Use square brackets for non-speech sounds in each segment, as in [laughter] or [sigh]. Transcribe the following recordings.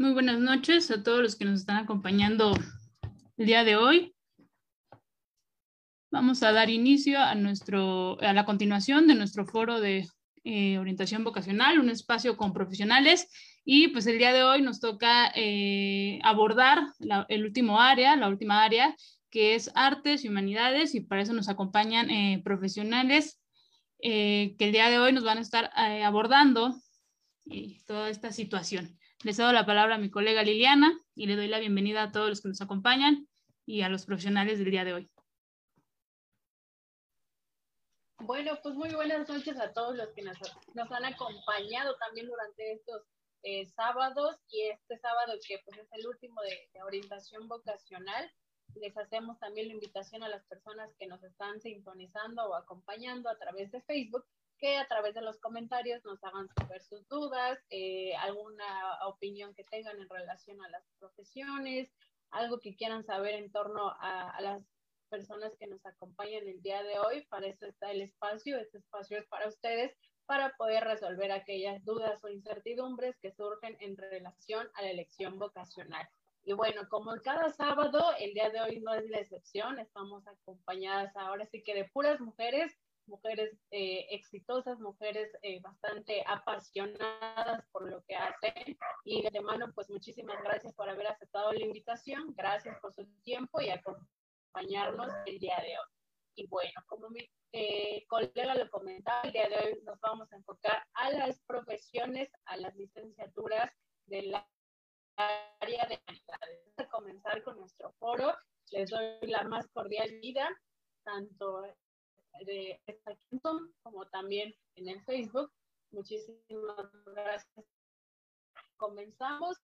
Muy buenas noches a todos los que nos están acompañando el día de hoy. Vamos a dar inicio a, nuestro, a la continuación de nuestro foro de eh, orientación vocacional, un espacio con profesionales. Y pues el día de hoy nos toca eh, abordar el último área, la última área, que es artes y humanidades. Y para eso nos acompañan eh, profesionales que el día de hoy nos van a estar abordando toda esta situación. Les doy la palabra a mi colega Liliana y le doy la bienvenida a todos los que nos acompañan y a los profesionales del día de hoy. Bueno, pues muy buenas noches a todos los que nos, han acompañado también durante estos eh, sábados y este sábado que pues es el último de, de, orientación vocacional. Les hacemos también la invitación a las personas que nos están sintonizando o acompañando a través de Facebook que a través de los comentarios nos hagan saber sus dudas, eh, alguna opinión que tengan en relación a las profesiones, algo que quieran saber en torno a, las personas que nos acompañan el día de hoy. Para eso está el espacio. Este espacio es para ustedes para poder resolver aquellas dudas o incertidumbres que surgen en relación a la elección vocacional. Y bueno, como cada sábado, el día de hoy no es la excepción. Estamos acompañadas ahora sí que de puras mujeres, mujeres eh, exitosas, mujeres eh, bastante apasionadas por lo que hacen. Y de mano, pues muchísimas gracias por haber aceptado la invitación. Gracias por su tiempo y acompañarnos el día de hoy. Y bueno, como mi eh, colega lo comentaba, el día de hoy nos vamos a enfocar a las profesiones, a las licenciaturas del área de humanidades. A comenzar con nuestro foro. Les doy la más cordial vida, tanto de esta como también en el Facebook. Muchísimas gracias comenzamos.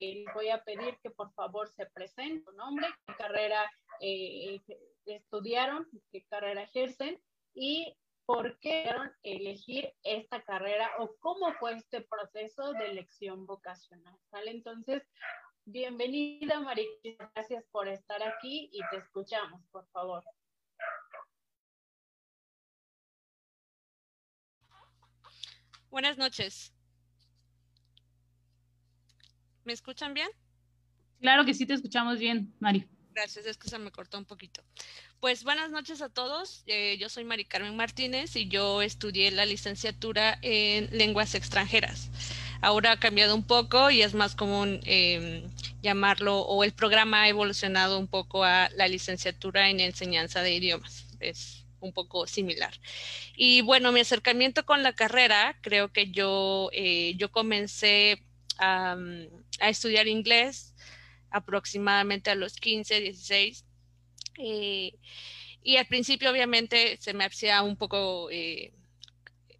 Les voy a pedir que por favor se presenten su nombre, qué carrera eh, estudiaron, qué carrera ejercen y por qué elegir esta carrera o cómo fue este proceso de elección vocacional. Entonces, bienvenida María, gracias por estar aquí y te escuchamos, por favor. Buenas noches. ¿Me escuchan bien? Claro que sí, te escuchamos bien, Mari. Gracias, es que se me cortó un poquito. Pues buenas noches a todos. Eh, yo soy Mari Carmen Martínez y yo estudié la licenciatura en lenguas extranjeras. Ahora ha cambiado un poco y es más común em, llamarlo, o el programa ha evolucionado un poco a la licenciatura en enseñanza de idiomas. Es un poco similar. Y bueno, mi acercamiento con la carrera, creo que yo, eh, yo comencé a estudiar inglés aproximadamente a los 15, 16. Eh, y al principio obviamente se me hacía un poco eh,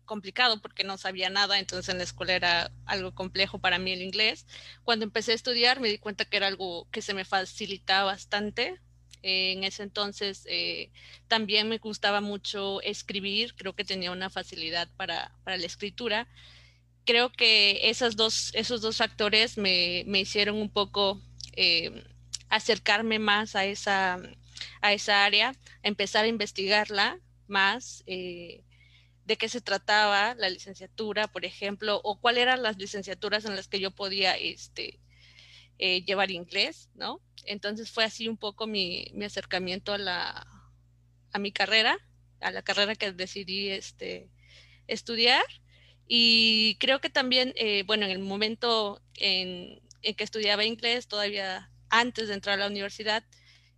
complicado porque no sabía nada, entonces en la escuela era algo complejo para mí el inglés. Cuando empecé a estudiar me di cuenta que era algo que se me facilitaba bastante. En ese entonces eh, también me gustaba mucho escribir, creo que tenía una facilidad para, para la escritura. Creo que dos, esos dos factores me, me hicieron un poco eh, acercarme más a esa, a esa área, empezar a investigarla más, eh, de qué se trataba la licenciatura, por ejemplo, o cuáles eran las licenciaturas en las que yo podía este, eh, llevar inglés, ¿no? Entonces fue así un poco mi, mi acercamiento a, la, a mi carrera, a la carrera que decidí este, estudiar y creo que también, eh, bueno, en el momento en, que estudiaba inglés, todavía antes de entrar a la universidad,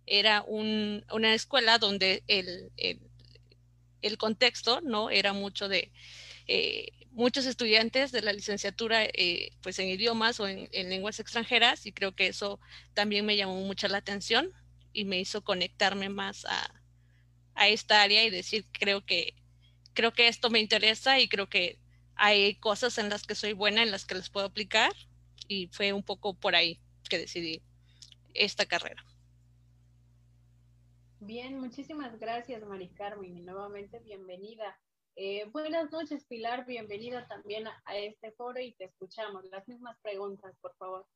era una escuela donde el, el, contexto, ¿no? Era mucho de eh, muchos estudiantes de la licenciatura, eh, pues en idiomas o en, en, lenguas extranjeras, y creo que eso también me llamó mucho la atención y me hizo conectarme más a, a esta área y decir, creo que, creo que esto me interesa y creo que hay cosas en las que soy buena, en las que les puedo aplicar y fue un poco por ahí que decidí esta carrera. Bien, muchísimas gracias, Mari Carmen, y nuevamente bienvenida. Eh, buenas noches, Pilar, bienvenida también a, este foro y te escuchamos. Las mismas preguntas, por favor.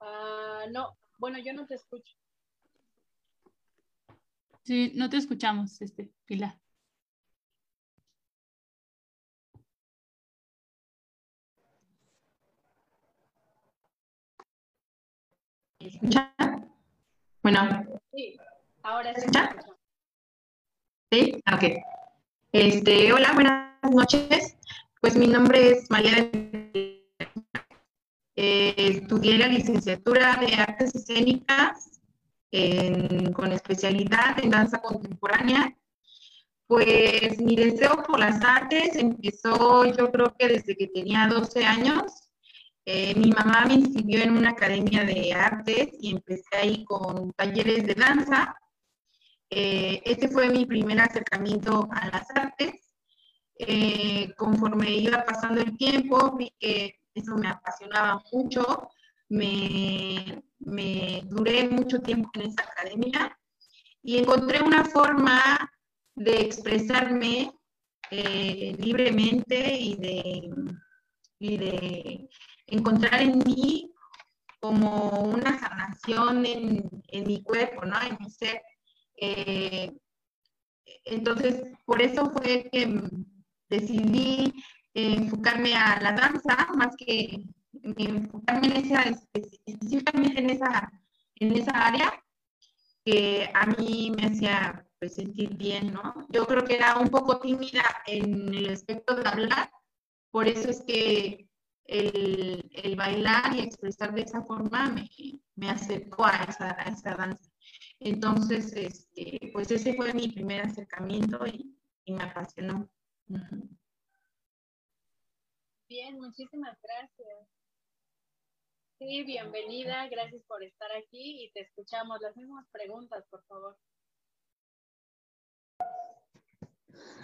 Ah, no, bueno, yo no te escucho. Sí, no te escuchamos, este, Pilar. ¿Escucha? Bueno. Sí, ahora sí. Sí, ok. Este, hola, buenas noches. Pues mi nombre es María. Eh, estudié la licenciatura de Artes Escénicas con especialidad en danza contemporánea. Pues mi deseo por las artes empezó yo creo que desde que tenía 12 años. Eh, mi mamá me inscribió en una academia de artes y empecé ahí con talleres de danza. Eh, este fue mi primer acercamiento a las artes. Eh, conforme iba pasando el tiempo, vi que eso me apasionaba mucho. Me, me duré mucho tiempo en esa academia y encontré una forma de expresarme libremente y de, y de encontrar en mí como una sanación en, mi cuerpo, ¿no? En mi ser. Eh, entonces, por eso fue que decidí enfocarme a la danza, más que enfocarme en esa, específicamente en esa, en esa área que a mí me hacía pues, sentir bien, ¿no? Yo creo que era un poco tímida en el aspecto de hablar, por eso es que el, bailar y expresar de esa forma me, me acercó a esa, esa danza. Entonces, este, pues ese fue mi primer acercamiento y, me apasionó. Bien, muchísimas gracias. Sí, bienvenida, gracias por estar aquí y te escuchamos. Las mismas preguntas, por favor.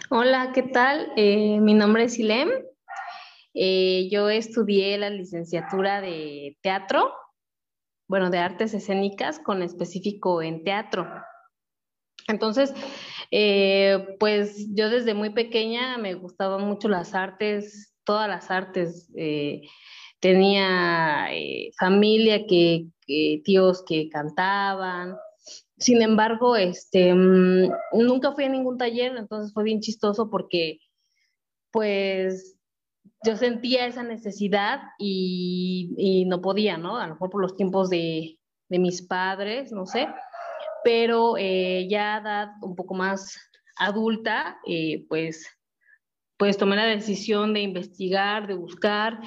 Hola, ¿qué tal? Eh, mi nombre es Ilem, eh, yo estudié la licenciatura de teatro, bueno, de artes escénicas con específico en teatro. Entonces, eh, pues yo desde muy pequeña me gustaban mucho las artes, todas las artes. Eh, tenía familia que, tíos que cantaban. Sin embargo, este, mm, nunca fui a ningún taller, entonces fue bien chistoso porque, pues, yo sentía esa necesidad y, no podía, ¿no? A lo mejor por los tiempos de, mis padres, no sé, pero eh, ya a edad un poco más adulta, eh, pues, pues tomé la decisión de investigar, de buscar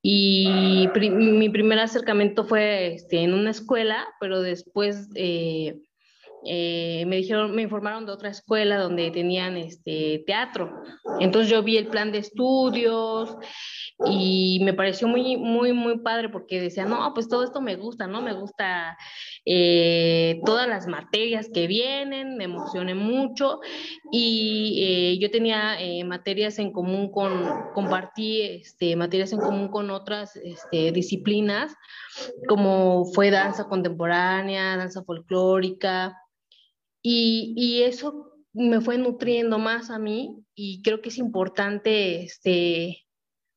y mi primer acercamiento fue este, en una escuela, pero después... Eh, eh, me dijeron, me informaron de otra escuela donde tenían este teatro. Entonces yo vi el plan de estudios y me pareció muy, muy, muy padre porque decía, no, pues todo esto me gusta, ¿no? Me gusta eh, todas las materias que vienen, me emocioné mucho y eh, yo tenía materias en común con, compartí este, materias en común con otras este, disciplinas como fue danza contemporánea, danza folclórica, y, eso me fue nutriendo más a mí y creo que es importante, este,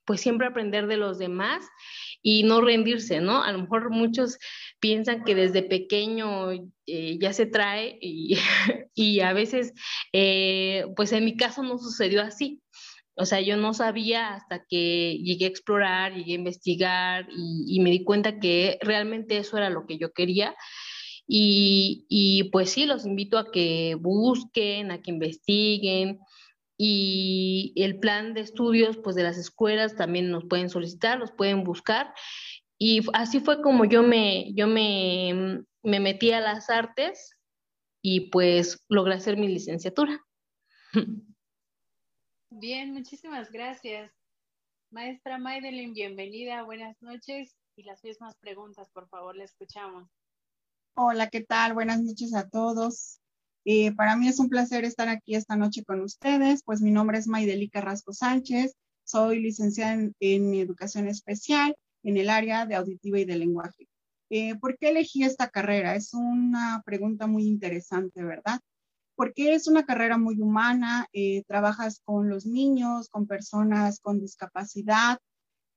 pues siempre aprender de los demás y no rendirse, ¿no? A lo mejor muchos piensan que desde pequeño eh, ya se trae y, [laughs] a veces, eh, pues en mi caso no sucedió así. O sea, yo no sabía hasta que llegué a explorar, llegué a investigar y me di cuenta que realmente eso era lo que yo quería y, pues sí, los invito a que busquen, a que investiguen y el plan de estudios pues de las escuelas también nos pueden solicitar, los pueden buscar y así fue como yo me, yo me, me metí a las artes y pues logré hacer mi licenciatura. [laughs] Bien, muchísimas gracias. Maestra Maidelin, bienvenida, buenas noches y las mismas preguntas, por favor, le escuchamos. Hola, ¿qué tal? Buenas noches a todos. Eh, para mí es un placer estar aquí esta noche con ustedes. Pues mi nombre es Maideli Carrasco Sánchez. Soy licenciada en, educación especial en el área de auditiva y de lenguaje. Eh, ¿Por qué elegí esta carrera? Es una pregunta muy interesante, ¿verdad? Porque es una carrera muy humana, eh, trabajas con los niños, con personas con discapacidad,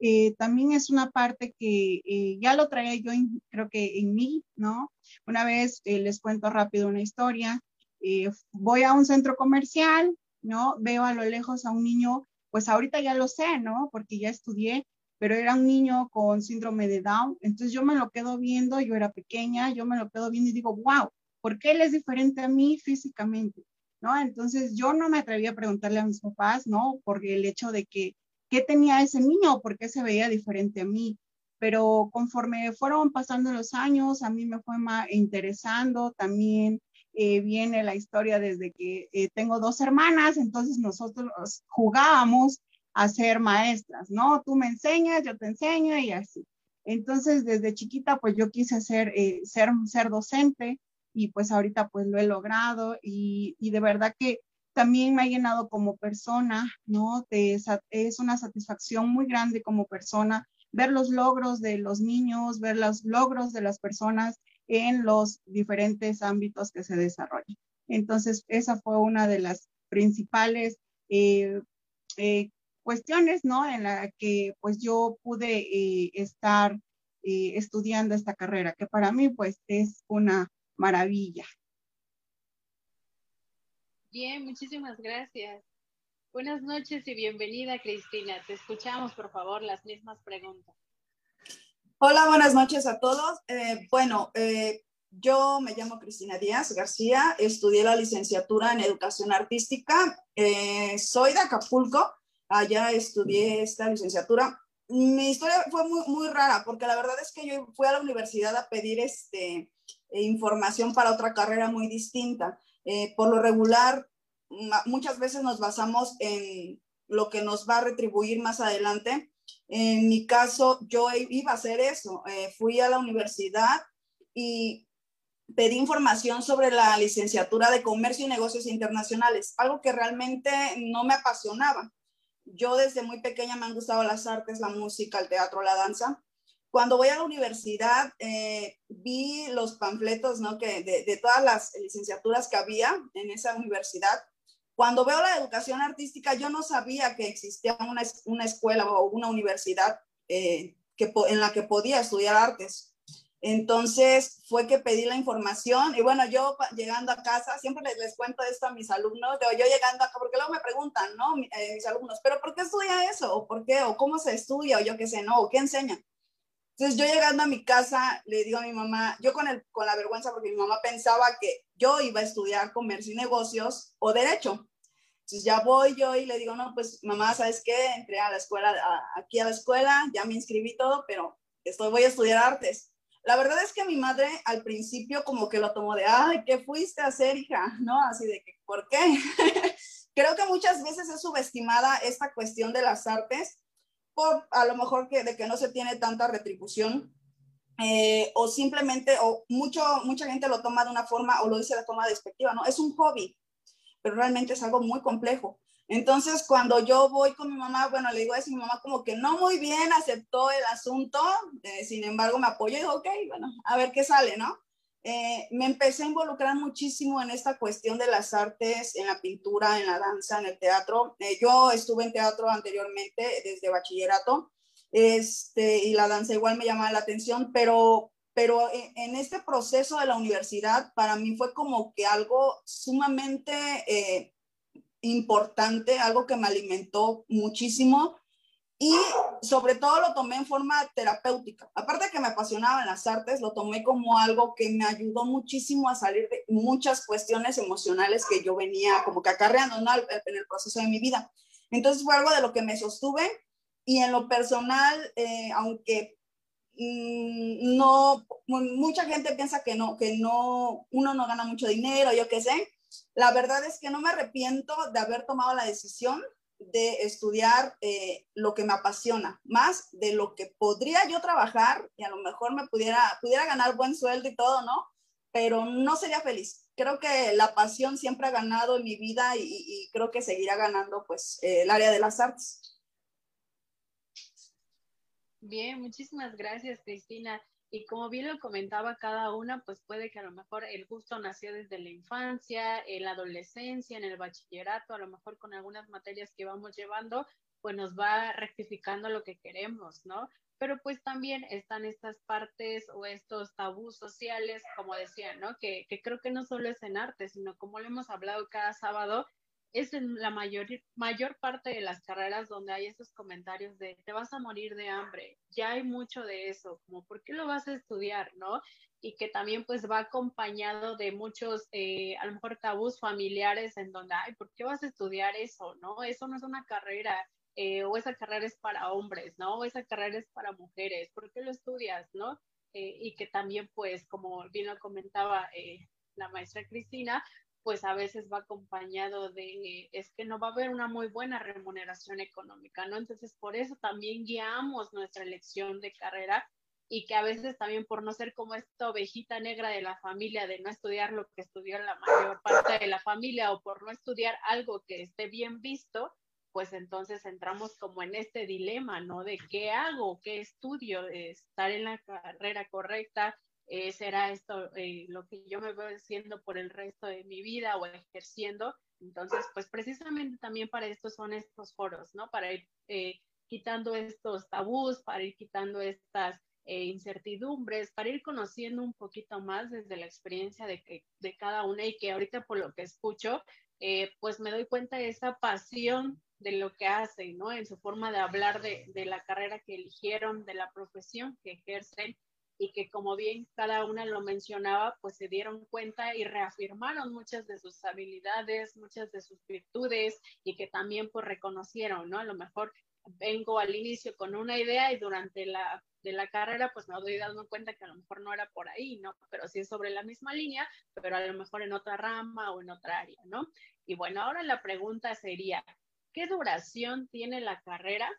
eh, también es una parte que eh, ya lo traía yo creo que en mí, ¿no? Una vez eh, les cuento rápido una historia. eh, voy a un centro comercial, ¿no? Veo a lo lejos a un niño, pues ahorita ya lo sé, ¿no? Porque ya estudié, pero era un niño con síndrome de Down, entonces yo me lo quedo viendo, yo era pequeña, yo me lo quedo viendo y digo, wow, ¿por qué él es diferente a mí físicamente? ¿No? Entonces yo no me atreví a preguntarle a mis papás, ¿no? Por el hecho de que, ¿qué tenía ese niño o por qué se veía diferente a mí? Pero conforme fueron pasando los años, a mí me fue interesando también eh, viene la historia desde que eh, tengo dos hermanas, entonces nosotros jugábamos a ser maestras, ¿no? Tú me enseñas, yo te enseño y así. Entonces, desde chiquita, pues yo quise ser, eh, ser, ser docente y pues ahorita pues lo he logrado y, de verdad que también me ha llenado como persona, ¿no? es una satisfacción muy grande como persona ver los logros de los niños, ver los logros de las personas en los diferentes ámbitos que se desarrollan. Entonces, esa fue una de las principales eh, eh, cuestiones, ¿no? En la que pues yo pude eh, estar estudiando esta carrera, que para mí pues es una maravilla. Bien, muchísimas gracias. Buenas noches y bienvenida, Cristina. Te escuchamos, por favor, las mismas preguntas. Hola, buenas noches a todos. Eh, bueno, eh, yo me llamo Cristina Díaz García, estudié la licenciatura en educación artística, eh, soy de Acapulco, allá estudié esta licenciatura. Mi historia fue muy, muy rara porque la verdad es que yo fui a la universidad a pedir este, información para otra carrera muy distinta. Por lo regular, muchas veces nos basamos en lo que nos va a retribuir más adelante en mi caso, yo iba a hacer eso. Eh, fui a la universidad y pedí información sobre la licenciatura de Comercio y Negocios Internacionales, algo que realmente no me apasionaba. Yo desde muy pequeña me han gustado las artes, la música, el teatro, la danza. Cuando voy a la universidad, eh, vi los panfletos ¿no? que de, de todas las licenciaturas que había en esa universidad cuando veo la educación artística, yo no sabía que existía una, una escuela o una universidad eh, que, en la que podía estudiar artes. Entonces fue que pedí la información y bueno, yo llegando a casa, siempre les, les cuento esto a mis alumnos, yo llegando acá, porque luego me preguntan, ¿no? Eh, mis alumnos, ¿pero por qué estudia eso? ¿O por qué? ¿O cómo se estudia? O yo qué sé, ¿no? ¿O qué enseña? Entonces yo llegando a mi casa le digo a mi mamá, yo con, el, con la vergüenza porque mi mamá pensaba que yo iba a estudiar comercio y negocios o derecho. Entonces ya voy yo y le digo, no, pues mamá, ¿sabes qué? Entré a la escuela, aquí a la escuela, ya me inscribí todo, pero estoy, voy a estudiar artes. La verdad es que mi madre al principio como que lo tomó de, ay, ¿qué fuiste a hacer, hija? [laughs] ¿No? Así de que, ¿por qué? [laughs] Creo que muchas veces es subestimada esta cuestión de las artes por a lo mejor que, de que no se tiene tanta retribución eh, o simplemente, o mucho, mucha gente lo toma de una forma o lo dice de forma despectiva, ¿no? Es un hobby, pero realmente es algo muy complejo. Entonces, cuando yo voy con mi mamá, bueno, le digo a mi mamá como que no muy bien aceptó el asunto, eh, sin embargo me apoyó y dijo, ok, bueno, a ver qué sale, ¿no? Eh, me empecé a involucrar muchísimo en esta cuestión de las artes, en la pintura, en la danza, en el teatro. yo estuve en teatro anteriormente desde bachillerato este, y la danza igual me llamaba la atención, pero, pero en este proceso de la universidad para mí fue como que algo sumamente eh, importante, algo que me alimentó muchísimo y sobre todo lo tomé en forma terapéutica. Aparte de que me apasionaban las artes, lo tomé como algo que me ayudó muchísimo a salir de muchas cuestiones emocionales que yo venía como que acarreando en el proceso de mi vida. Entonces fue algo de lo que me sostuve y en lo personal, eh, aunque mm, no, mucha gente piensa que no, que no, uno no gana mucho dinero, yo qué sé, la verdad es que no me arrepiento de haber tomado la decisión de estudiar eh, lo que me apasiona, más de lo que podría yo trabajar y a lo mejor me pudiera, pudiera ganar buen sueldo y todo, ¿no? Pero no sería feliz. Creo que la pasión siempre ha ganado en mi vida y, creo que seguirá ganando pues eh, el área de las artes. Bien, muchísimas gracias, Cristina. Y como bien lo comentaba cada una, pues puede que a lo mejor el gusto nació desde la infancia, en la adolescencia, en el bachillerato, a lo mejor con algunas materias que vamos llevando, pues nos va rectificando lo que queremos, ¿no? pero pues también están estas partes o estos tabús sociales, como decía, ¿no? Que, que creo que no solo es en arte, sino como lo hemos hablado cada sábado, es en la mayor, mayor parte de las carreras donde hay esos comentarios de te vas a morir de hambre. Ya hay mucho de eso, como ¿por qué lo vas a estudiar, no? Y que también pues va acompañado de muchos, eh, a lo mejor tabús familiares en donde, ay, ¿por qué vas a estudiar eso, no? Eso no es una carrera, eh, o esa carrera es para hombres, ¿no? O esa carrera es para mujeres, ¿por qué lo estudias, no? Eh, y que también pues, como bien lo comentaba la maestra Cristina, pues a veces va acompañado de, es que no va a haber una muy buena remuneración económica, ¿no? Entonces, por eso también guiamos nuestra elección de carrera y que a veces también por no ser como esta ovejita negra de la familia, de no estudiar lo que estudió la mayor parte de la familia o por no estudiar algo que esté bien visto, pues entonces entramos como en este dilema, ¿no? De qué hago, qué estudio, estar en la carrera correcta, eh, será esto eh, lo que yo me veo haciendo por el resto de mi vida o ejerciendo. Entonces, pues precisamente también para esto son estos foros, ¿no? Para ir eh, quitando estos tabús, para ir quitando estas incertidumbres, para ir conociendo un poquito más desde la experiencia de, que, de cada una y que ahorita por lo que escucho, pues me doy cuenta de esa pasión de lo que hacen, ¿no? En su forma de hablar de, de la carrera que eligieron, de la profesión que ejercen y que como bien cada una lo mencionaba, pues se dieron cuenta y reafirmaron muchas de sus habilidades, muchas de sus virtudes y que también pues reconocieron, ¿no? A lo mejor vengo al inicio con una idea y durante la de la carrera pues me doy dando cuenta que a lo mejor no era por ahí, ¿no? Pero sí es sobre la misma línea, pero a lo mejor en otra rama o en otra área, ¿no? Y bueno, ahora la pregunta sería, ¿qué duración tiene la carrera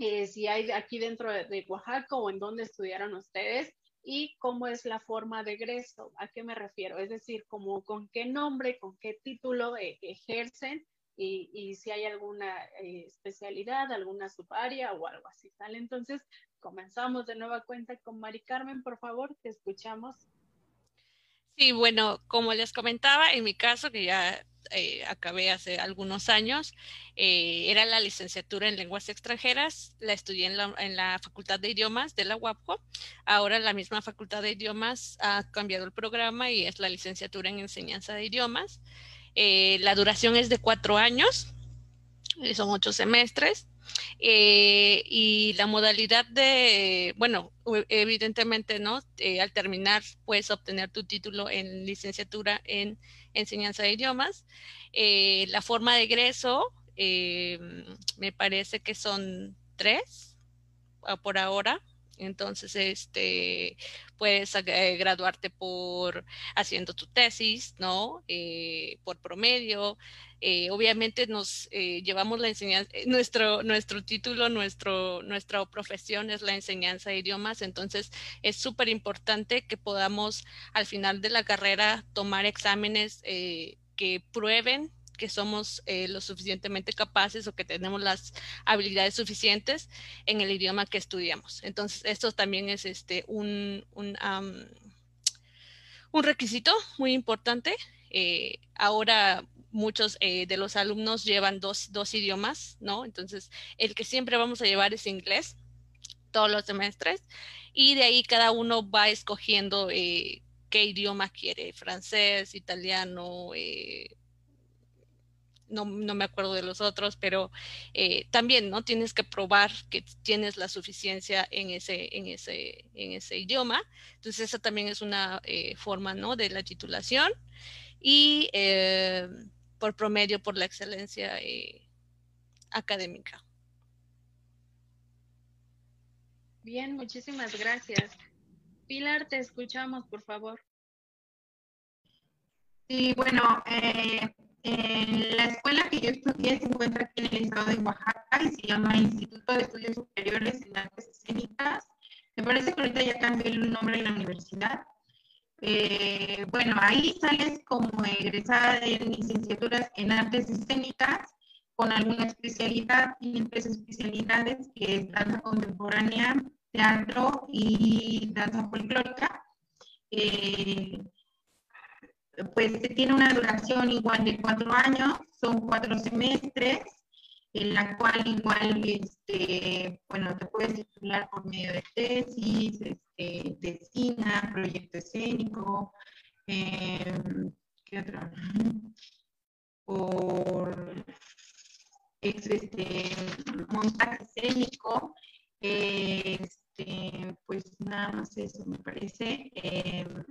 eh, si hay aquí dentro de, Oaxaca o en dónde estudiaron ustedes y cómo es la forma de egreso. ¿A qué me refiero? Es decir, como con qué nombre, con qué título eh, ejercen y, y, si hay alguna eh, especialidad, alguna subárea o algo así. ¿sale? Entonces, comenzamos de nueva cuenta con Mari Carmen, por favor, te escuchamos. Sí, bueno, como les comentaba, en mi caso, que ya eh, acabé hace algunos años, eh, era la licenciatura en lenguas extranjeras, la estudié en la, Facultad de Idiomas de la UAPJO. Ahora la misma Facultad de Idiomas ha cambiado el programa y es la licenciatura en enseñanza de idiomas. Eh, la duración es de cuatro años, son ocho semestres. Y la modalidad de, bueno, evidentemente, ¿no? al terminar, puedes obtener tu título en licenciatura en enseñanza de idiomas. Eh, la forma de egreso, eh, me parece que son tres ah, por ahora. Entonces, este, puedes eh, graduarte por haciendo tu tesis, ¿no? por promedio. Obviamente nos llevamos la enseñanza, nuestro, nuestro título, nuestro, nuestra profesión es la enseñanza de idiomas, entonces es súper importante que podamos al final de la carrera tomar exámenes que prueben que somos eh, lo suficientemente capaces o que tenemos las habilidades suficientes en el idioma que estudiamos. Entonces, esto también es este, un, un, un requisito muy importante. Eh, ahora muchos eh, de los alumnos llevan dos, dos, idiomas, ¿no? Entonces, el que siempre vamos a llevar es inglés todos los semestres y de ahí cada uno va escogiendo qué idioma quiere, francés, italiano, eh, no, me acuerdo de los otros, pero eh, también, ¿no? Tienes que probar que tienes la suficiencia en ese, en ese, en ese idioma. Entonces, esa también es una eh, forma, ¿no? De la titulación. Y por promedio, por la excelencia académica. Bien, muchísimas gracias. Pilar, te escuchamos, por favor. Sí, bueno, eh, en la escuela que yo estudié se encuentra aquí en el estado de Oaxaca y se llama Instituto de Estudios Superiores en Artes Escénicas. Me parece que ahorita ya cambió el nombre de la universidad. Eh, bueno, ahí sales como egresada de licenciaturas en artes escénicas con alguna especialidad, y tres especialidades que es danza contemporánea, teatro y danza folclórica. Eh, pues tiene una duración igual de cuatro años, son cuatro semestres. En la cual igual, este, bueno, te puedes titular por medio de tesis, este, tesina, proyecto escénico, em, ¿qué otra? [laughs] Por este, montaje escénico, este, pues nada más eso me parece. Em,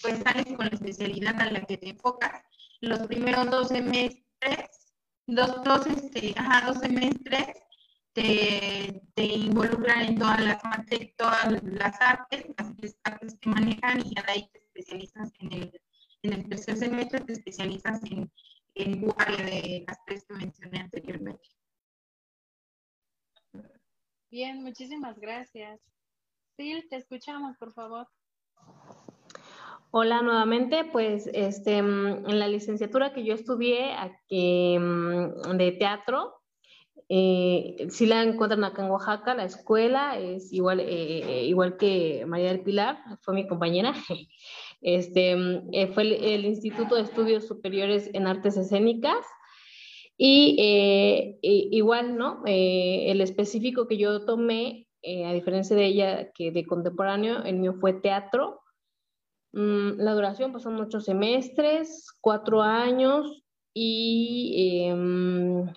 pues sales con la especialidad a la que te enfocas. Los primeros dos semestres dos, dos, este, dos semestres te, te, involucran en todas las, todas las artes, las artes que manejan y ya de ahí te especializas en el, en el tercer semestre, te especializas en, en área de las tres que mencioné anteriormente. Bien, muchísimas gracias. Sil, te escuchamos, por favor. Hola nuevamente, pues este, mm, en la licenciatura que yo estudié aquí, mm, de teatro, eh, si la encuentran acá en Oaxaca, la escuela es igual, eh, igual que María del Pilar, fue mi compañera. [laughs] Este, mm, eh, fue el, Instituto de Estudios Superiores en Artes Escénicas. Y igual, ¿no? el específico que yo tomé, a diferencia de ella que de contemporáneo, el mío fue teatro la duración pues, son ocho semestres, cuatro años y em,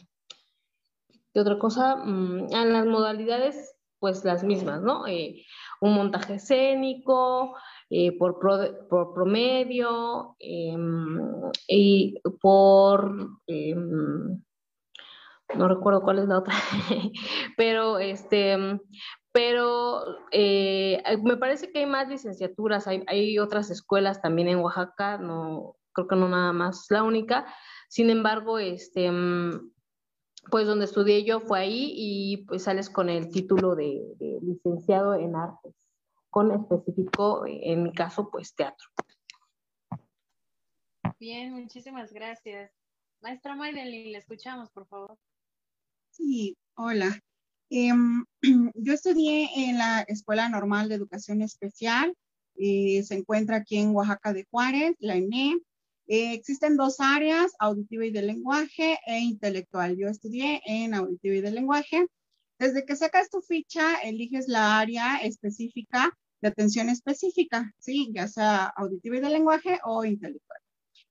¿qué otra cosa? Mm, en las modalidades pues las mismas, ¿no? Eh, un montaje escénico, eh, por, por, promedio em, y por em, no recuerdo cuál es la otra, [laughs] pero este, pero eh, me parece que hay más licenciaturas, hay, otras escuelas también en Oaxaca, no creo que no nada más la única. Sin embargo, este, mm, pues donde estudié yo fue ahí y pues sales con el título de, licenciado en artes, con específico, en mi caso, pues teatro. Bien, muchísimas gracias. Maestra Maydelin, le escuchamos, por favor. Sí, hola. Em, [clears throat] yo estudié en la Escuela Normal de Educación Especial, eh, se encuentra aquí en Oaxaca de Juárez, la ENE. Eh, existen dos áreas, auditiva y de lenguaje e intelectual. Yo estudié en auditiva y de lenguaje. Desde que sacas tu ficha, eliges la área específica de atención específica, ¿sí? ya sea auditiva y de lenguaje o intelectual.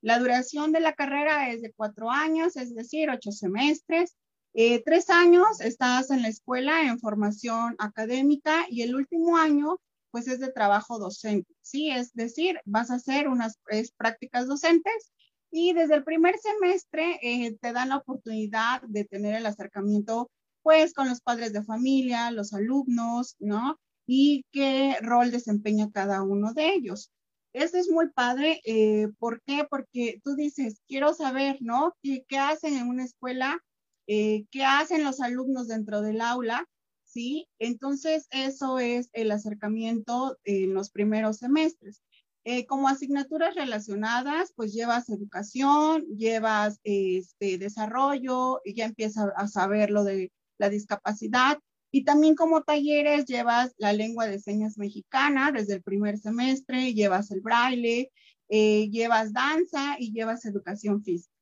La duración de la carrera es de cuatro años, es decir, ocho semestres. Eh, tres años estás en la escuela en formación académica y el último año pues es de trabajo docente, ¿sí? Es decir, vas a hacer unas prácticas docentes y desde el primer semestre eh, te dan la oportunidad de tener el acercamiento pues con los padres de familia, los alumnos, ¿no? Y qué rol desempeña cada uno de ellos. Eso es muy padre. Eh, ¿Por qué? Porque tú dices, quiero saber, ¿no? ¿Qué, qué hacen en una escuela eh, qué hacen los alumnos dentro del aula, ¿sí? Entonces, eso es el acercamiento en los primeros semestres. Eh, como asignaturas relacionadas, pues llevas educación, llevas este, desarrollo, y ya empiezas a saber lo de la discapacidad. Y también como talleres llevas la lengua de señas mexicana desde el primer semestre, llevas el braille, eh, llevas danza y llevas educación física.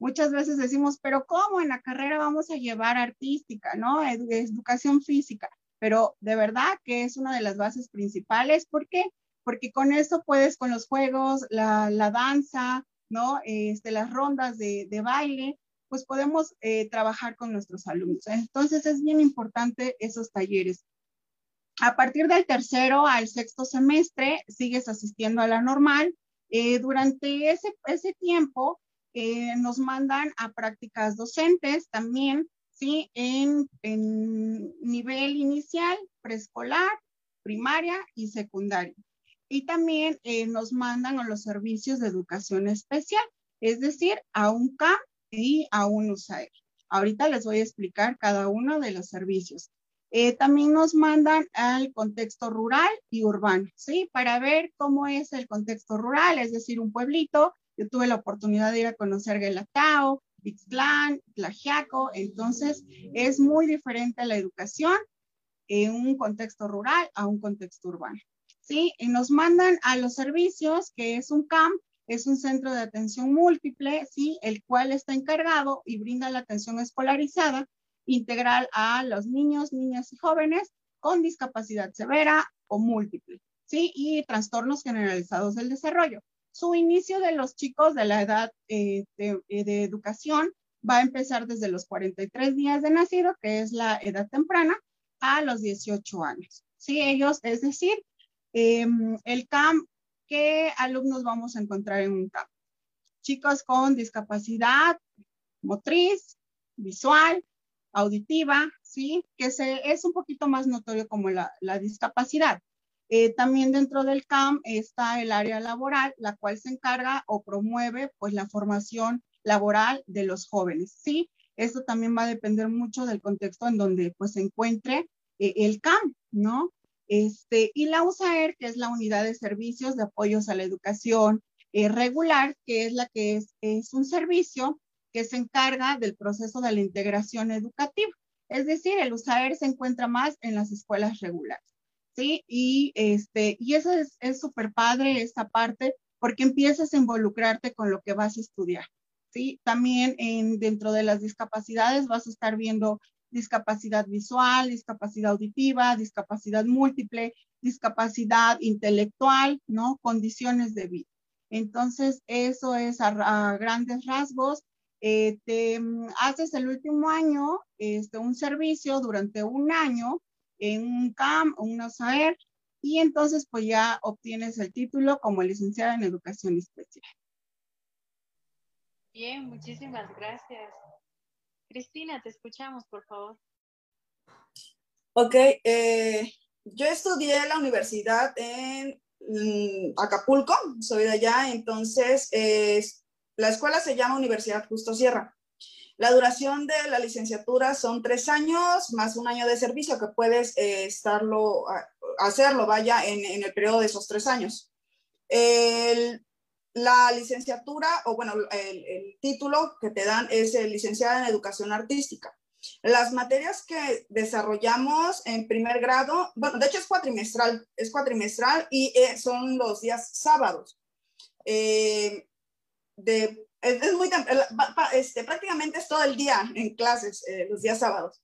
Muchas veces decimos, pero ¿cómo en la carrera vamos a llevar artística, ¿no? educación física, pero de verdad que es una de las bases principales. ¿Por qué? Porque con eso puedes, con los juegos, la, danza, ¿no? Este, las rondas de, baile, pues podemos eh, trabajar con nuestros alumnos. Entonces es bien importante esos talleres. A partir del tercero al sexto semestre, sigues asistiendo a la normal. Eh, durante ese, ese tiempo, eh, nos mandan a prácticas docentes también, ¿sí? En, nivel inicial, preescolar, primaria y secundaria. Y también eh, nos mandan a los servicios de educación especial, es decir, a un CAM y a un USAER. Ahorita les voy a explicar cada uno de los servicios. Eh, también nos mandan al contexto rural y urbano, ¿sí? Para ver cómo es el contexto rural, es decir, un pueblito yo tuve la oportunidad de ir a conocer Guelatao, Ixtlán, Tlajiaco, entonces es muy diferente la educación en un contexto rural a un contexto urbano. ¿sí? Y nos mandan a los servicios, que es un CAMP, es un centro de atención múltiple, ¿sí? El cual está encargado y brinda la atención escolarizada integral a los niños, niñas y jóvenes con discapacidad severa o múltiple, ¿sí? Y trastornos generalizados del desarrollo. Su inicio de los chicos de la edad eh, de, eh, de educación va a empezar desde los 43 días de nacido, que es la edad temprana, a los 18 años. Sí, ellos, es decir, em, el CAM qué alumnos vamos a encontrar en un campo. Chicos con discapacidad motriz, visual, auditiva, ¿sí? Que se, es un poquito más notorio como la, discapacidad. Eh, también dentro del CAM está el área laboral, la cual se encarga o promueve pues la formación laboral de los jóvenes, ¿sí? Esto también va a depender mucho del contexto en donde pues se encuentre eh, el CAM, ¿no? Este, y la USAER, que es la unidad de servicios de apoyos a la educación eh, regular, que es la que es, es un servicio que se encarga del proceso de la integración educativa. Es decir, el USAER se encuentra más en las escuelas regulares. ¿Sí? Y, este, y eso es súper padre, esta parte, porque empiezas a involucrarte con lo que vas a estudiar. ¿sí? También en, dentro de las discapacidades vas a estar viendo discapacidad visual, discapacidad auditiva, discapacidad múltiple, discapacidad intelectual, ¿no? Condiciones de vida. Entonces, eso es a, grandes rasgos. Eh, te mm, haces el último año este, un servicio durante un año en un CAM o un OSAER y entonces pues ya obtienes el título como licenciada en educación especial. Bien, muchísimas gracias. Cristina, te escuchamos, por favor. Ok, eh, yo estudié en la universidad en mm, Acapulco, soy de allá, entonces la escuela se llama Universidad Justo Sierra. La duración de la licenciatura son tres años más un año de servicio que puedes eh, estarlo, hacerlo, vaya, en, en, el periodo de esos tres años. El, la licenciatura, o bueno, el, título que te dan es licenciada en educación artística. Las materias que desarrollamos en primer grado, bueno, de hecho es cuatrimestral, es cuatrimestral y eh, son los días sábados. Eh, de, es, muy, este, prácticamente es todo el día en clases, eh, los días sábados.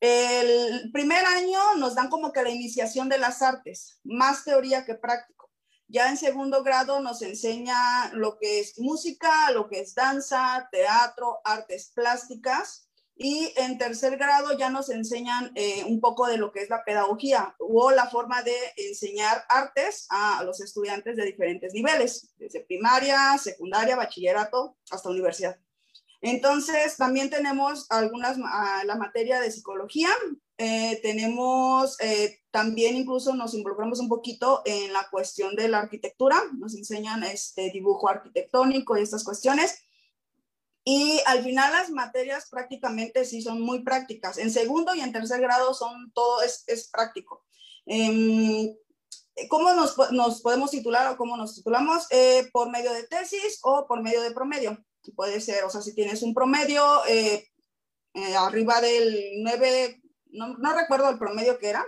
El primer año nos dan como que la iniciación de las artes, más teoría que práctica. Ya en segundo grado nos enseña lo que es música, lo que es danza, teatro, artes plásticas. Y en tercer grado ya nos enseñan eh, un poco de lo que es la pedagogía o la forma de enseñar artes a los estudiantes de diferentes niveles, desde primaria, secundaria, bachillerato hasta universidad. Entonces, también tenemos algunas, la materia de psicología, eh, tenemos eh, también incluso nos involucramos un poquito en la cuestión de la arquitectura, nos enseñan este dibujo arquitectónico y estas cuestiones. Y al final las materias prácticamente sí son muy prácticas. En segundo y en tercer grado son todo es, es práctico. Eh, ¿Cómo nos, nos, podemos titular o cómo nos titulamos? Eh, por medio de tesis o por medio de promedio. Puede ser, o sea, si tienes un promedio arriba del 9 no, recuerdo el promedio que era,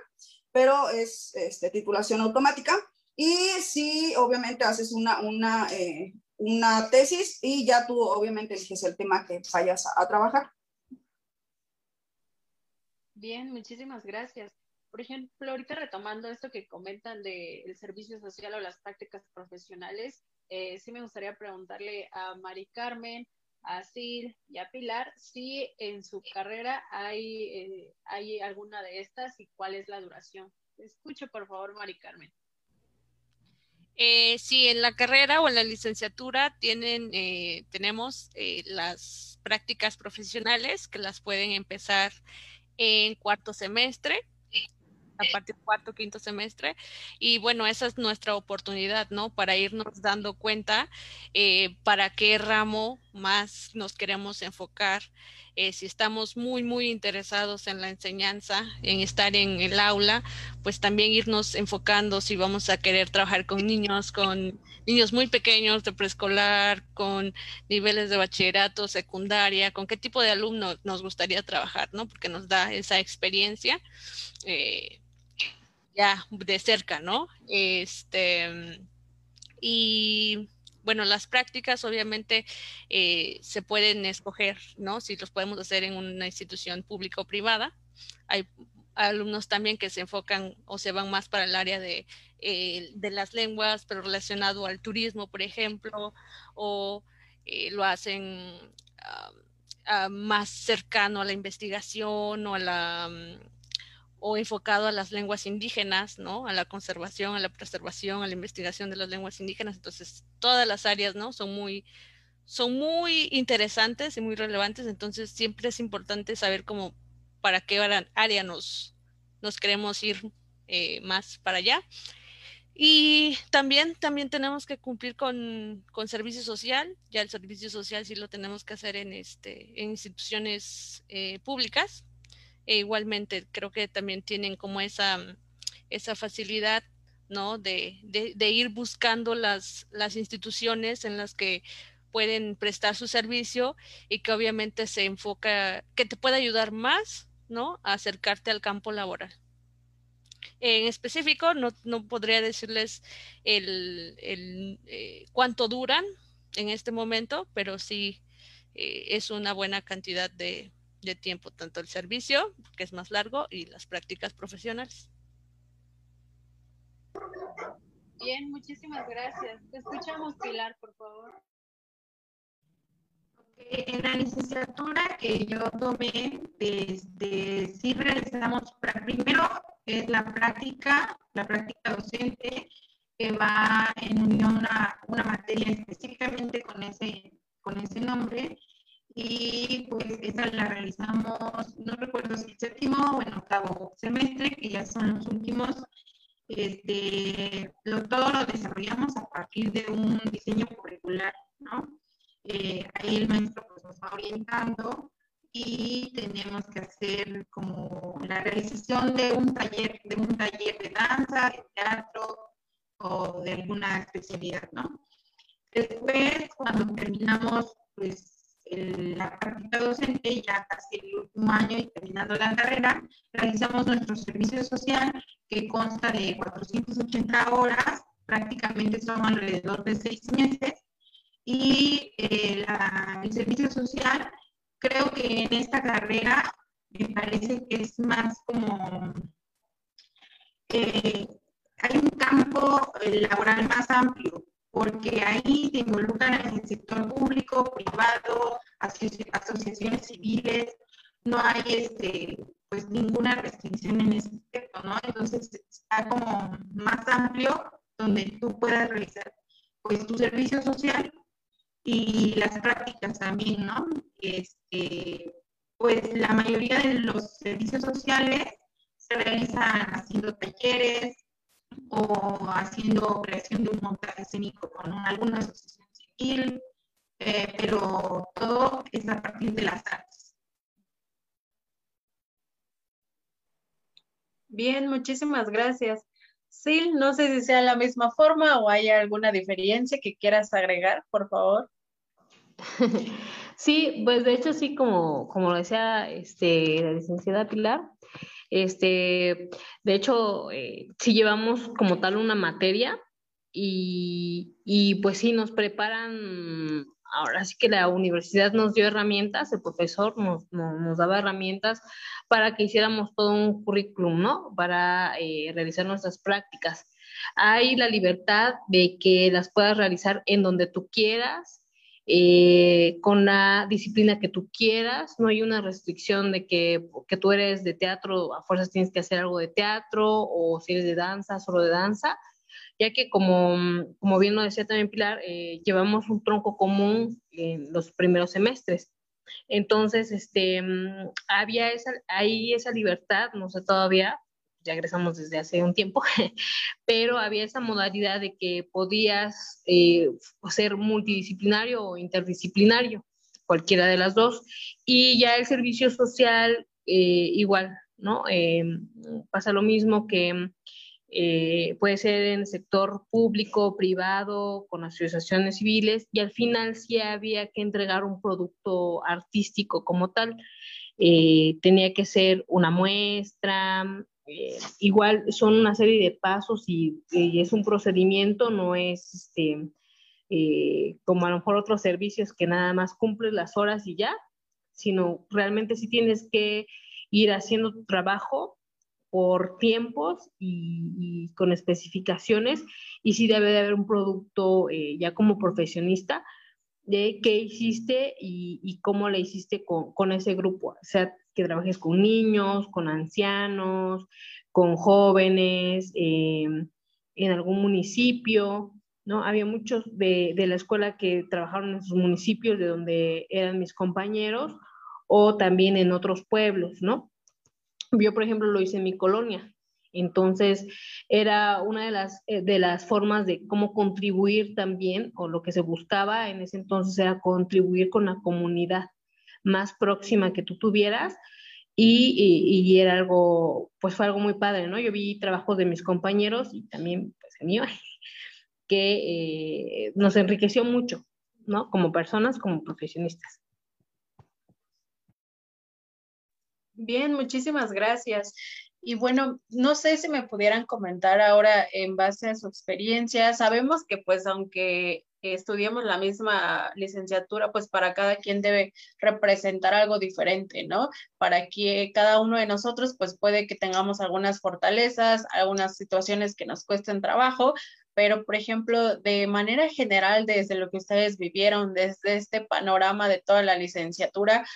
pero es este, titulación automática. Y si obviamente haces una, una, eh, una tesis y ya tú obviamente eliges el tema que vayas a, trabajar. Bien, muchísimas gracias. Por ejemplo, ahorita retomando esto que comentan del servicio social o las prácticas profesionales, eh, sí me gustaría preguntarle a Mari Carmen, a Sil y a Pilar si en su carrera hay, eh, hay alguna de estas y cuál es la duración. Escucho, por favor, Mari Carmen. Eh, sí, en la carrera o en la licenciatura tienen, eh, tenemos eh, las prácticas profesionales que las pueden empezar en cuarto semestre a partir del cuarto, quinto semestre. Y bueno, esa es nuestra oportunidad, ¿no? Para irnos dando cuenta eh, para qué ramo más nos queremos enfocar. Eh, si estamos muy, muy interesados en la enseñanza, en estar en el aula, pues también irnos enfocando si vamos a querer trabajar con niños, con niños muy pequeños de preescolar, con niveles de bachillerato, secundaria, con qué tipo de alumno nos gustaría trabajar, ¿no? Porque nos da esa experiencia. Eh, de cerca, ¿no? Este, y bueno, las prácticas obviamente eh, se pueden escoger, ¿no? Si los podemos hacer en una institución pública o privada. Hay alumnos también que se enfocan o se van más para el área de, eh, de las lenguas, pero relacionado al turismo, por ejemplo, o eh, lo hacen ah, ah, más cercano a la investigación o a la o enfocado a las lenguas indígenas, ¿no? A la conservación, a la preservación, a la investigación de las lenguas indígenas. Entonces, todas las áreas, ¿no? Son muy, son muy interesantes y muy relevantes. Entonces, siempre es importante saber cómo, para qué área nos, nos queremos ir eh, más para allá. Y también, también tenemos que cumplir con, con, servicio social. Ya el servicio social sí lo tenemos que hacer en, este, en instituciones eh, públicas e igualmente creo que también tienen como esa, esa facilidad, ¿no? De, de, ir buscando las, las instituciones en las que pueden prestar su servicio y que obviamente se enfoca, que te puede ayudar más, ¿no? A acercarte al campo laboral. En específico, no, no podría decirles el, el eh, cuánto duran en este momento, pero sí eh, es una buena cantidad de, de tiempo, tanto el servicio, que es más largo, y las prácticas profesionales. Bien, muchísimas gracias. Te escuchamos, Pilar, por favor. En la licenciatura que yo tomé, desde, sí realizamos, primero es la práctica, la práctica docente, que va en unión a una materia específicamente con ese, con ese nombre, y pues esa la realizamos, no recuerdo si el séptimo o en octavo semestre, que ya son los últimos. Este, todo lo desarrollamos a partir de un diseño curricular, ¿no? Eh, ahí el maestro pues, nos va orientando y tenemos que hacer como la realización de un taller, de un taller de danza, de teatro o de alguna especialidad, ¿no? Después, cuando terminamos, pues la práctica docente, ya casi el último año y terminando la carrera, realizamos nuestro servicio social que consta de 480 horas, prácticamente son alrededor de seis meses, y eh, el servicio social creo que en esta carrera me parece que es más como eh, hay un campo eh, laboral más amplio porque ahí te involucran en el sector público, privado, asociaciones civiles, no hay este, pues ninguna restricción en ese aspecto, ¿no? Entonces está como más amplio donde tú puedas realizar pues tu servicio social y las prácticas también, ¿no? Este, pues la mayoría de los servicios sociales se realizan haciendo talleres, o haciendo creación de un montaje escénico con alguna asociación civil, eh, pero todo es a partir de las artes. Bien, muchísimas gracias. Sil, no sé si sea la misma forma o hay alguna diferencia que quieras agregar, por favor. [laughs] Sí, pues de hecho sí, como, como lo decía este, la licenciada Pilar, este, de hecho, eh, si llevamos como tal una materia y, y, pues sí nos preparan, ahora sí que la universidad nos dio herramientas, el profesor nos, nos, daba herramientas para que hiciéramos todo un currículum, ¿no? Para eh, realizar nuestras prácticas. Hay la libertad de que las puedas realizar en donde tú quieras, eh, con la disciplina que tú quieras, no hay una restricción de que, que tú eres de teatro, a fuerzas tienes que hacer algo de teatro, o si eres de danza, solo de danza, ya que como, como bien lo decía también Pilar, eh, llevamos un tronco común en los primeros semestres. Entonces, este, mm, había esa, ahí esa libertad, no sé todavía, ya egresamos desde hace un tiempo, [laughs] pero había esa modalidad de que podías eh, ser multidisciplinario o interdisciplinario, cualquiera de las dos, y ya el servicio social eh, igual, ¿no? Eh, pasa lo mismo que puede ser en el sector público, privado, con asociaciones civiles, y al final sí había que entregar un producto artístico como tal. tenía que ser una muestra, eh, igual son una serie de pasos y, es un procedimiento, no es, este, eh, como a lo mejor otros servicios que nada más cumples las horas y ya, sino realmente sí tienes que ir haciendo tu trabajo por tiempos y, con especificaciones. Y sí debe de haber un producto eh, ya como profesionista de qué hiciste y, cómo le hiciste con, ese grupo. O sea, que trabajes con niños, con ancianos, con jóvenes, em, en algún municipio, ¿no? Había muchos de, de, la escuela que trabajaron en sus municipios de donde eran mis compañeros o también en otros pueblos, ¿no? Yo, por ejemplo, lo hice en mi colonia. Entonces, era una de las, eh, de las formas de cómo contribuir también, o lo que se buscaba en ese entonces era contribuir con la comunidad más próxima que tú tuvieras. Y, y, era algo, pues fue algo muy padre, ¿no? Yo vi trabajos de mis compañeros y también, pues, el mío, [laughs] que eh, nos enriqueció mucho, ¿no? Como personas, como profesionistas. Bien, muchísimas gracias. Y bueno, no sé si me pudieran comentar ahora en base a su experiencia. Sabemos que pues aunque estudiemos la misma licenciatura, pues para cada quien debe representar algo diferente, ¿no? Para que cada uno de nosotros pues puede que tengamos algunas fortalezas, algunas situaciones que nos cuesten trabajo, pero por ejemplo, de manera general, desde lo que ustedes vivieron, desde este panorama de toda la licenciatura,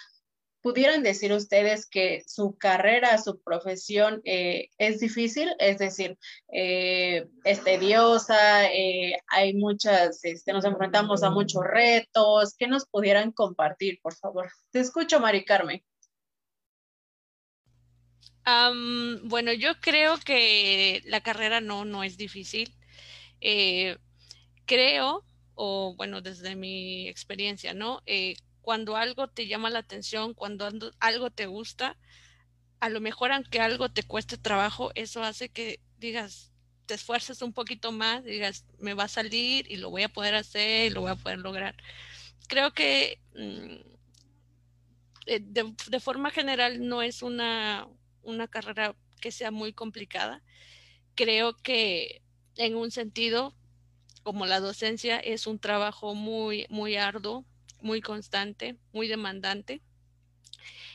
¿Pudieran decir ustedes que su carrera, su profesión eh, es difícil? Es decir, eh, es tediosa, eh, hay muchas, este, nos enfrentamos a muchos retos. ¿Qué nos pudieran compartir, por favor? Te escucho, Mari Carmen. bueno, yo creo que la carrera no, no es difícil. creo, o bueno, desde mi experiencia, ¿no? Cuando algo te llama la atención, cuando algo te gusta, a lo mejor aunque algo te cueste trabajo, eso hace que digas, te esfuerces un poquito más, digas, me va a salir y lo voy a poder hacer y lo voy a poder lograr. Creo que mm, eh, de, forma general no es una, una carrera que sea muy complicada. Creo que en un sentido, como la docencia, es un trabajo muy, muy arduo, muy constante, muy demandante.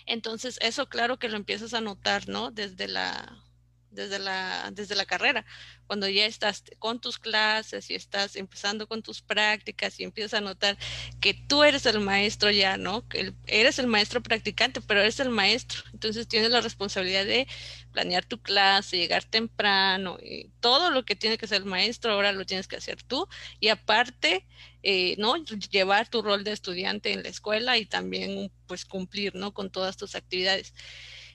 Entonces, eso claro que lo empiezas a notar, ¿no? Desde la, desde la, desde la carrera, cuando ya estás con tus clases y estás empezando con tus prácticas y empiezas a notar que tú eres el maestro ya, ¿no? Eres el maestro practicante, pero eres el maestro. Entonces tienes la responsabilidad de planear tu clase, llegar temprano, y todo lo que tiene que ser el maestro, ahora lo tienes que hacer tú. Y aparte, eh, ¿no? Llevar tu rol de estudiante en la escuela y también, pues, cumplir, ¿no? Con todas tus actividades.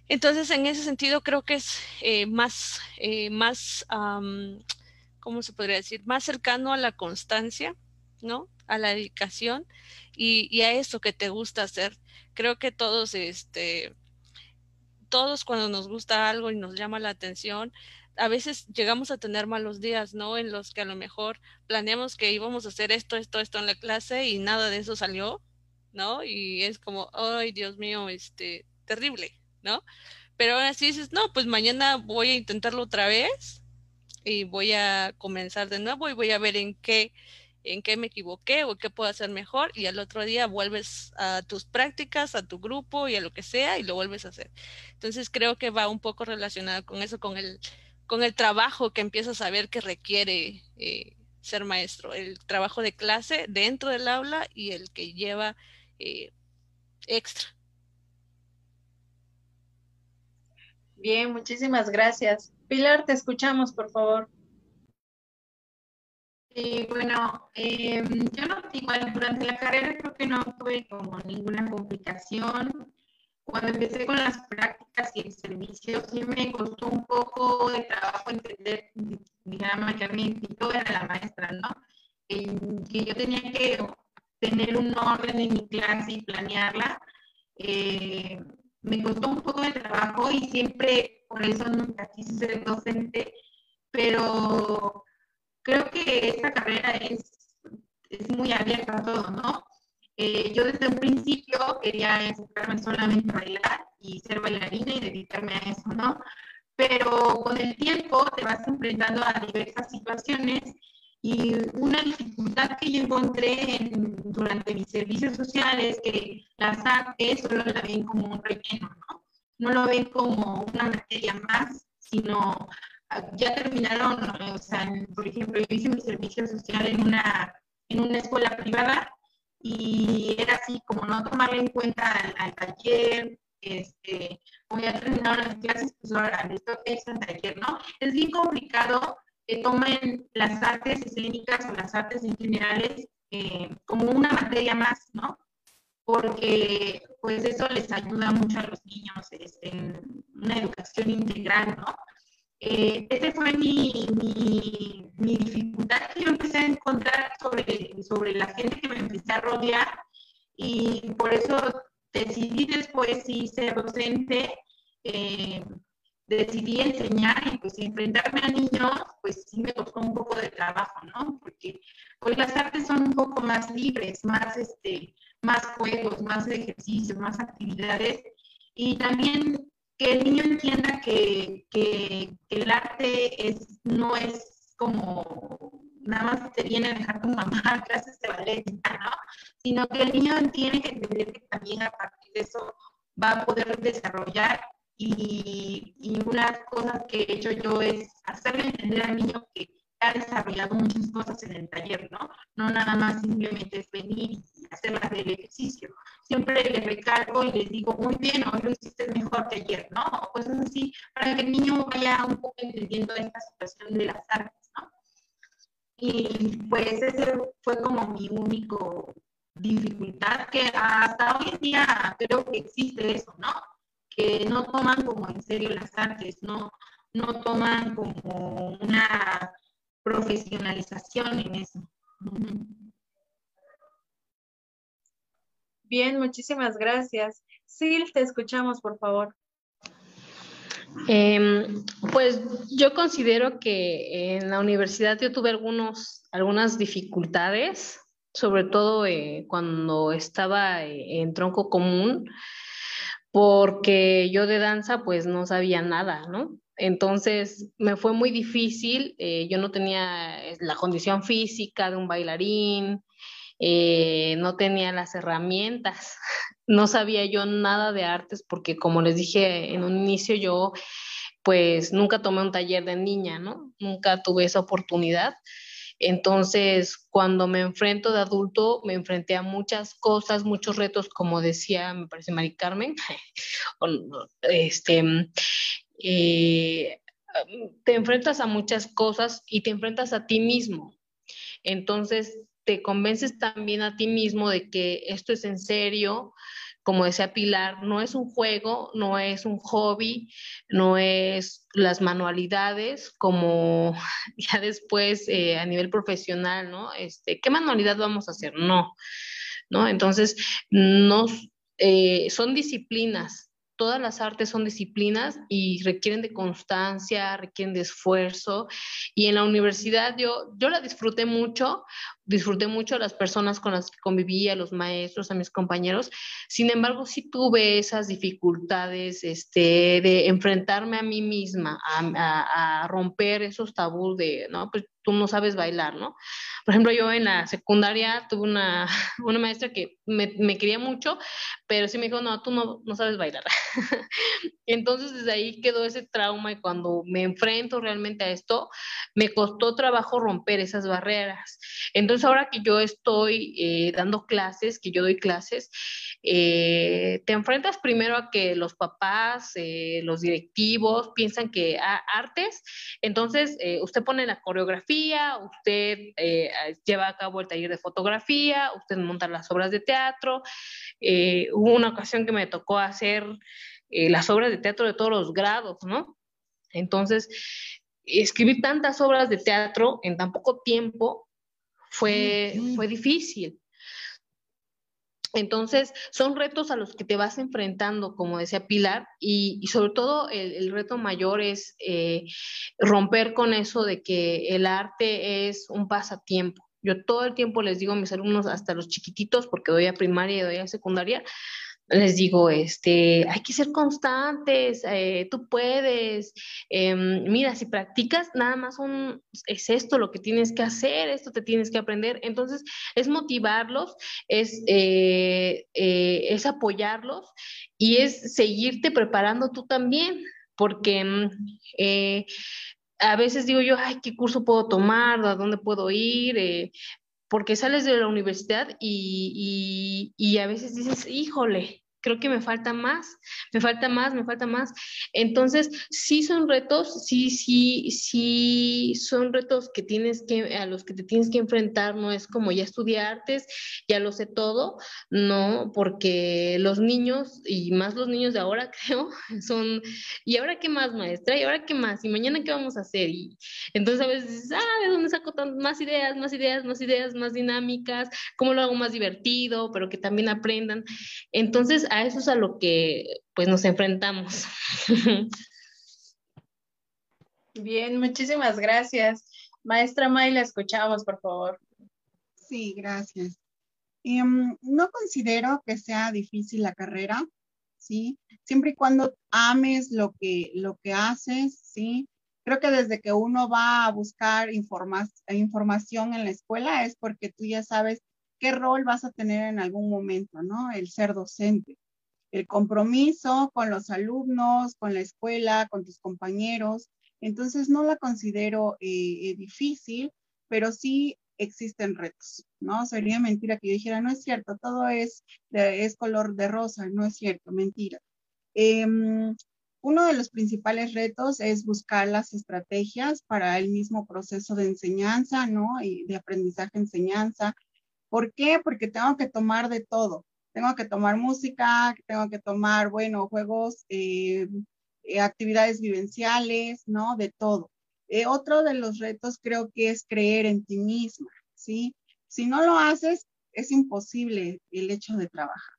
Entonces, en ese sentido, creo que es eh, más, eh, más ¿cómo se podría decir? Más cercano a la constancia, ¿no? A la dedicación y, a eso que te gusta hacer. Creo que todos, este, todos cuando nos gusta algo y nos llama la atención, a veces llegamos a tener malos días, ¿no? En los que a lo mejor planeamos que íbamos a hacer esto, esto, esto en la clase y nada de eso salió, ¿no? Y es como, ay, Dios mío, este, terrible, ¿no? Pero ahora sí dices, no, pues mañana voy a intentarlo otra vez y voy a comenzar de nuevo y voy a ver en qué en qué me equivoqué o qué puedo hacer mejor y al otro día vuelves a tus prácticas, a tu grupo y a lo que sea y lo vuelves a hacer. Entonces creo que va un poco relacionado con eso, con el, con el trabajo que empiezas a ver que requiere eh, ser maestro, el trabajo de clase dentro del aula y el que lleva eh, extra. Bien, muchísimas gracias. Pilar, te escuchamos, por favor. Eh, bueno, em, yo no, igual durante la carrera creo que no tuve como ninguna complicación. Cuando empecé con las prácticas y el servicio, sí me costó un poco de trabajo entender, digamos, que mí yo era la maestra, ¿no? que yo tenía que tener un orden en mi clase y planearla. Eh, me costó un poco de trabajo y siempre, por eso nunca quise ser docente, pero creo que esta carrera es, es muy abierta a todo, ¿no? Eh, yo desde un principio quería enfocarme solamente a bailar y ser bailarina y dedicarme a eso, ¿no? Pero con el tiempo te vas enfrentando a diversas situaciones Y una dificultad que yo encontré durante mis servicios sociales, que las artes solo la ven como un relleno, ¿no? No lo ven como una materia más, sino ah, ya terminaron, o sea, por ejemplo, yo hice mi servicio social en una, en una escuela privada y era así como no tomarle en cuenta al, taller, este, como ya terminaron las clases, pues ahora les toca el taller, ¿no? Es bien complicado que tomen las artes escénicas o las artes en generales eh, como una materia más, ¿no? Porque pues eso les ayuda mucho a los niños este, en una educación integral, ¿no? Eh, esa fue mi, mi, mi, dificultad que yo empecé a encontrar sobre, sobre la gente que me empecé a rodear y por eso decidí después sí ser docente eh, decidí enseñar y pues enfrentarme a niños, pues sí me costó un poco de trabajo, ¿no? Porque pues las artes son un poco más libres, más, este, más juegos, más ejercicios, más actividades y también que el niño entienda que, que, el arte es, no es como nada más te viene a dejar tu mamá clases de ballet, ¿no? Sino que el niño tiene que entender que también a partir de eso va a poder desarrollar y, y unas cosas que he hecho yo es hacerle entender al niño que ha desarrollado muchas cosas en el taller, ¿no? No nada más simplemente es venir y hacer el ejercicio. Siempre le recalco y les digo, muy bien, hoy lo hiciste mejor que ayer, ¿no? O cosas así, para que el niño vaya un poco entendiendo esta situación de las artes, ¿no? Y pues ese fue como mi único dificultad, que hasta hoy en día creo que existe eso, ¿no? que no toman como en serio las artes, no, no toman como una profesionalización en eso. Bien, muchísimas gracias. Sil, te escuchamos, por favor. Em, pues yo considero que en la universidad yo tuve algunos, algunas dificultades, sobre todo eh, cuando estaba eh, en tronco común porque yo de danza pues no sabía nada, ¿no? Entonces me fue muy difícil, eh, yo no tenía eh, la condición física de un bailarín, eh, no tenía las herramientas, [laughs] no sabía yo nada de artes porque como les dije en un inicio yo pues nunca tomé un taller de niña, ¿no? Nunca tuve esa oportunidad. Entonces, cuando me enfrento de adulto, me enfrenté a muchas cosas, muchos retos, como decía, me parece Mari Carmen, [laughs] este, eh, te enfrentas a muchas cosas y te enfrentas a ti mismo. Entonces, te convences también a ti mismo de que esto es en serio, como decía Pilar, no es un juego, no es un hobby, no es las manualidades, como [laughs] ya después eh, a nivel profesional, ¿no? Este, ¿Qué manualidad vamos a hacer? No, ¿no? Entonces, no, eh, son disciplinas, todas las artes son disciplinas y requieren de constancia, requieren de esfuerzo. Y en la universidad yo, yo la disfruté mucho, disfruté mucho a las personas con las que convivía, a los maestros, a mis compañeros. Sin embargo, sí tuve esas dificultades este, de enfrentarme a mí misma, a, a, romper esos tabús de, no, pues tú no sabes bailar, ¿no? Por ejemplo, yo en la secundaria tuve una, [laughs] una maestra que me, quería mucho, pero sí me dijo, no, tú no, no sabes bailar. [laughs] Entonces, desde ahí quedó ese trauma y cuando me enfrento realmente a esto, me costó trabajo romper esas barreras. Entonces, ahora que yo estoy eh, dando clases, que yo doy clases, eh, te enfrentas primero a que los papás, eh, los directivos piensan que ah, artes, entonces usted pone la coreografía, usted lleva a cabo el taller de fotografía, usted monta las obras de teatro. hubo una ocasión que me tocó hacer las obras de teatro de todos los grados, ¿no? Entonces, escribir tantas obras de teatro en tan poco tiempo fue, fue difícil. Entonces, son retos a los que te vas enfrentando, como decía Pilar, y, sobre todo el, reto mayor es eh, romper con eso de que el arte es un pasatiempo. Yo todo el tiempo les digo a mis alumnos, hasta los chiquititos, porque doy a primaria y doy a secundaria, les digo, este, hay que ser constantes, eh, tú puedes, em, mira, si practicas, nada más es esto lo que tienes que hacer, esto te tienes que aprender. Entonces, es motivarlos, es, eh, eh, es apoyarlos y es seguirte preparando tú también, porque mm, a veces digo yo, ay, ¿qué curso puedo tomar? ¿A dónde puedo ir? Porque sales de la universidad y, y, a veces dices, híjole, creo que me falta más, me falta más, me falta más. Entonces, sí son retos, sí, sí, sí son retos que tienes que, a los que te tienes que enfrentar, no es como ya estudié artes, ya lo sé todo, no, porque los niños, y más los niños de ahora, [laughs] creo, son, ¿y ahora qué más, maestra? ¿Y ahora qué más? ¿Y mañana qué vamos a hacer? Y entonces a veces ah, ¿de dónde saco más ideas, más ideas, más ideas, más dinámicas? ¿Cómo lo hago más divertido, pero que también aprendan? Entonces, a eso es a lo que pues nos enfrentamos. Bien, muchísimas gracias. Maestra May, la escuchamos, por favor. Sí, gracias. Em, no considero que sea difícil la carrera, ¿sí? Siempre y cuando ames lo que, lo que haces, ¿sí? Creo que desde que uno va a buscar información en la escuela es porque tú ya sabes qué rol vas a tener en algún momento, ¿no? El ser docente el compromiso con los alumnos, con la escuela, con tus compañeros. Entonces no la considero eh, eh, difícil, pero sí existen retos, ¿no? Sería mentira que yo dijera, no es cierto, todo es, es color de rosa, no es cierto, mentira. Em, uno de los principales retos es buscar las estrategias para el mismo proceso de enseñanza, ¿no? Y de aprendizaje-enseñanza. ¿Por qué? Porque tengo que tomar de todo tengo que tomar música, tengo que tomar, bueno, juegos, eh, eh, actividades vivenciales, ¿no? De todo. Eh, otro de los retos creo que es creer en ti misma, ¿sí? Si no lo haces, es imposible el hecho de trabajar.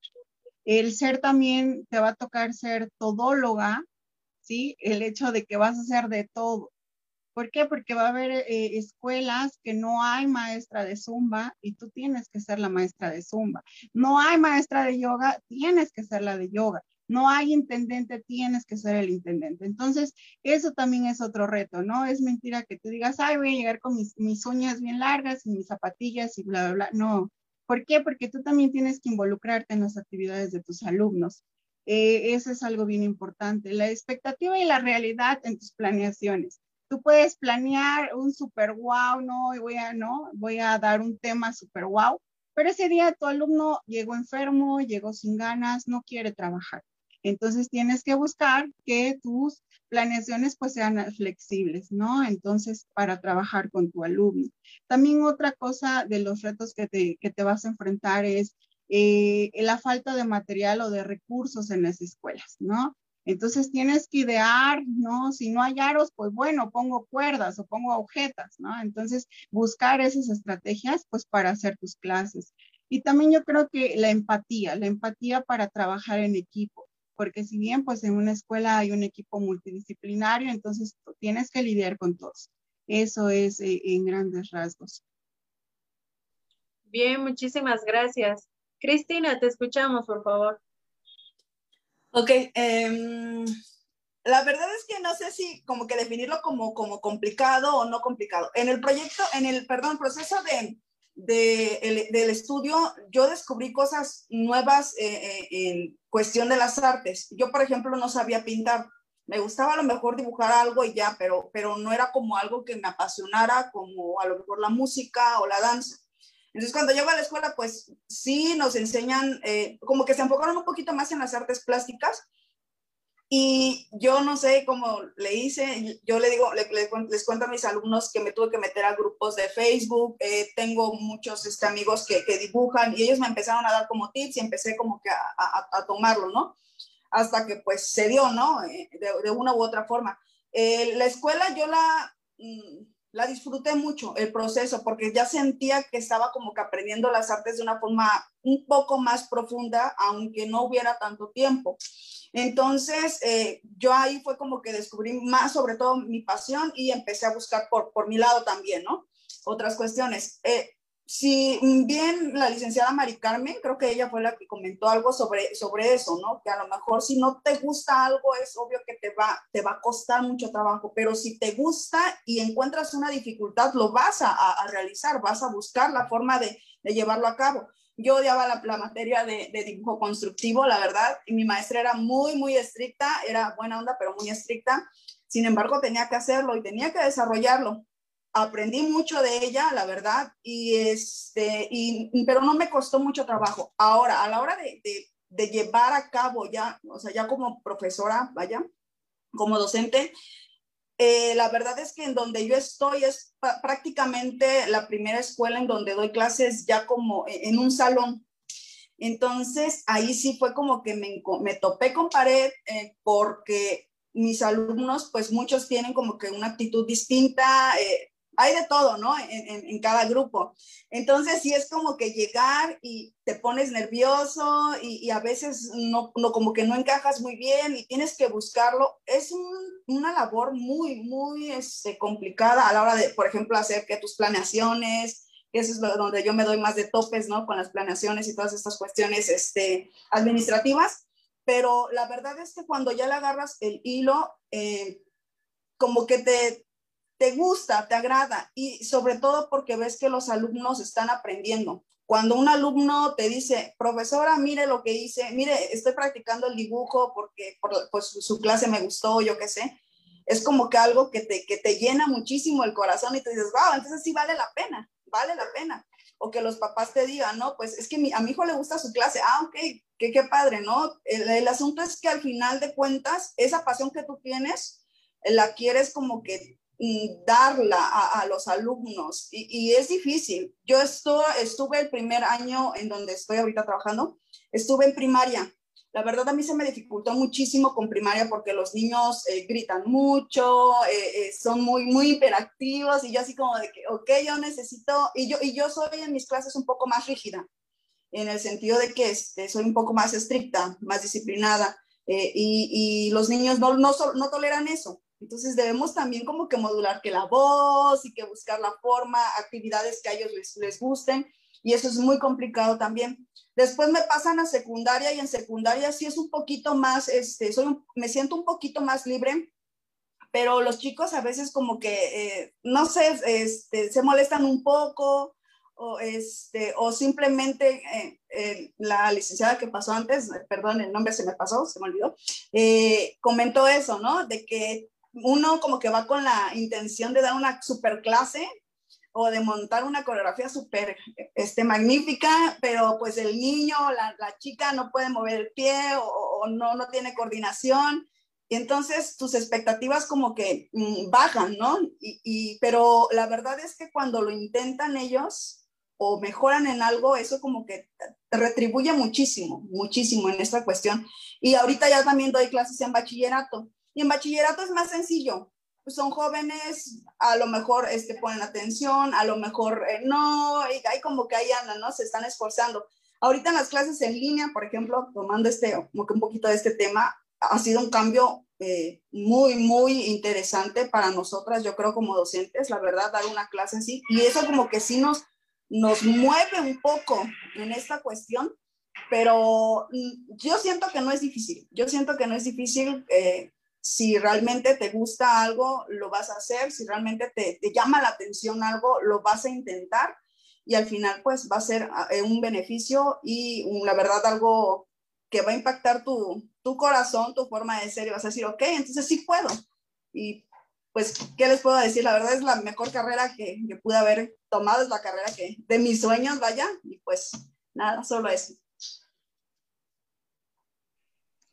El ser también, te va a tocar ser todóloga, ¿sí? El hecho de que vas a hacer de todo. ¿Por qué? Porque va a haber eh, escuelas que no hay maestra de zumba y tú tienes que ser la maestra de zumba. No hay maestra de yoga, tienes que ser la de yoga. No hay intendente, tienes que ser el intendente. Entonces, eso también es otro reto, ¿no? Es mentira que tú digas, ay, voy a llegar con mis, uñas bien largas y mis zapatillas y bla, bla, bla. No. ¿Por qué? Porque tú también tienes que involucrarte en las actividades de tus alumnos. Eh, eso es algo bien importante. La expectativa y la realidad en tus planeaciones tú puedes planear un super wow, no, y voy a, no, voy a dar un tema super wow, pero ese día tu alumno llegó enfermo, llegó sin ganas, no quiere trabajar. Entonces tienes que buscar que tus planeaciones pues sean flexibles, ¿no? Entonces, para trabajar con tu alumno. También otra cosa de los retos que te, que te vas a enfrentar es eh, la falta de material o de recursos en las escuelas, ¿no? Entonces tienes que idear, ¿no? Si no hay aros, pues bueno, pongo cuerdas o pongo agujetas, ¿no? Entonces buscar esas estrategias, pues para hacer tus clases. Y también yo creo que la empatía, la empatía para trabajar en equipo, porque si bien pues en una escuela hay un equipo multidisciplinario, entonces tienes que lidiar con todos. Eso es eh, en grandes rasgos. Bien, muchísimas gracias. Cristina, te escuchamos, por favor. Ok, em, la verdad es que no sé si como que definirlo como, como complicado o no complicado. En el proyecto, en el, perdón, proceso de, de del estudio, yo descubrí cosas nuevas eh, eh, en cuestión de las artes. Yo, por ejemplo, no sabía pintar. Me gustaba a lo mejor dibujar algo y ya, pero, pero no era como algo que me apasionara, como a lo mejor la música o la danza. Entonces, cuando llego a la escuela, pues sí nos enseñan, eh, como que se enfocaron un poquito más en las artes plásticas. Y yo no sé cómo le hice, yo le digo, les cuento a mis alumnos que me tuve que meter a grupos de Facebook, eh, tengo muchos este, amigos que, que, dibujan y ellos me empezaron a dar como tips y empecé como que a, a, tomarlo, ¿no? Hasta que pues se dio, ¿no? Eh, de, de, una u otra forma. la escuela yo la... Mm, la disfruté mucho el proceso porque ya sentía que estaba como que aprendiendo las artes de una forma un poco más profunda, aunque no hubiera tanto tiempo. Entonces, eh, yo ahí fue como que descubrí más sobre todo mi pasión y empecé a buscar por, por mi lado también, ¿no? Otras cuestiones. Eh, si bien la licenciada Mari Carmen, creo que ella fue la que comentó algo sobre, sobre eso, ¿no? Que a lo mejor si no te gusta algo es obvio que te va, te va a costar mucho trabajo, pero si te gusta y encuentras una dificultad, lo vas a, a realizar, vas a buscar la forma de, de llevarlo a cabo. Yo odiaba la, la materia de, de, dibujo constructivo, la verdad, y mi maestra era muy, muy estricta, era buena onda, pero muy estricta. Sin embargo, tenía que hacerlo y tenía que desarrollarlo aprendí mucho de ella, la verdad, y este, y, pero no me costó mucho trabajo. Ahora, a la hora de, de, de, llevar a cabo ya, o sea, ya como profesora, vaya, como docente, eh, la verdad es que en donde yo estoy es prácticamente la primera escuela en donde doy clases ya como e, en un salón. Entonces, ahí sí fue como que me, me topé con pared eh, porque mis alumnos, pues muchos tienen como que una actitud distinta, eh, hay de todo, ¿no? En, cada grupo. Entonces, sí es como que llegar y te pones nervioso y, a veces no, como que no encajas muy bien y tienes que buscarlo. Es un, una labor muy, muy este, complicada a la hora de, por ejemplo, hacer que tus planeaciones, eso es donde yo me doy más de topes, ¿no? Con las planeaciones y todas estas cuestiones este, administrativas. Pero la verdad es que cuando ya le agarras el hilo, eh, como que te, te gusta, te agrada y sobre todo porque ves que los alumnos están aprendiendo. Cuando un alumno te dice, profesora, mire lo que hice, mire, estoy practicando el dibujo porque pues, su clase me gustó, yo qué sé, es como que algo que te, que te llena muchísimo el corazón y te dices, wow, entonces sí vale la pena, vale la pena. O que los papás te digan, no, pues es que a mi hijo le gusta su clase, ah, ok, qué, qué padre, ¿no? El, el asunto es que al final de cuentas, esa pasión que tú tienes, la quieres como que darla a, los alumnos y, es difícil. Yo estuve, el primer año en donde estoy ahorita trabajando, estuve en primaria. La verdad a mí se me dificultó muchísimo con primaria porque los niños eh, gritan mucho, eh, eh, son muy, muy hiperactivos y yo así como de que, ok, yo necesito, y yo, y yo soy en mis clases un poco más rígida, en el sentido de que este, soy un poco más estricta, más disciplinada, y, y, los niños no, no, no toleran eso. Entonces debemos también como que modular que la voz y que buscar la forma, actividades que a ellos les, les gusten y eso es muy complicado también. Después me pasan a secundaria y en secundaria sí es un poquito más, este, soy me siento un poquito más libre, pero los chicos a veces como que, eh, no sé, este, se molestan un poco o, este, o simplemente eh, eh, la licenciada que pasó antes, perdón, el nombre se me pasó, se me olvidó, comentó eso, ¿no? De que uno como que va con la intención de dar una super clase o de montar una coreografía súper este, magnífica, pero pues el niño, la, la, chica no puede mover el pie o, no, no tiene coordinación. Y entonces tus expectativas como que mm, bajan, ¿no? Y, y, pero la verdad es que cuando lo intentan ellos o mejoran en algo, eso como que retribuye muchísimo, muchísimo en esta cuestión. Y ahorita ya también doy clases en bachillerato. Y en bachillerato es más sencillo. Pues son jóvenes, a lo mejor este, ponen atención, a lo mejor eh, no, y hay como que ahí andan, ¿no? Se están esforzando. Ahorita en las clases en línea, por ejemplo, tomando este, como que un poquito de este tema, ha sido un cambio eh, muy, muy interesante para nosotras, yo creo como docentes, la verdad, dar una clase así. Y eso como que sí nos, nos mueve un poco en esta cuestión, pero mm, yo siento que no es difícil. Yo siento que no es difícil. Eh, si realmente te gusta algo, lo vas a hacer, si realmente te, llama la atención algo, lo vas a intentar y al final pues va a ser eh, un beneficio y la verdad algo que va a impactar tu, tu corazón, tu forma de ser y vas a decir, ok, entonces sí puedo. Y pues, ¿qué les puedo decir? La verdad es la mejor carrera que, que pude haber tomado, es la carrera que de mis sueños, vaya, y pues nada, solo eso.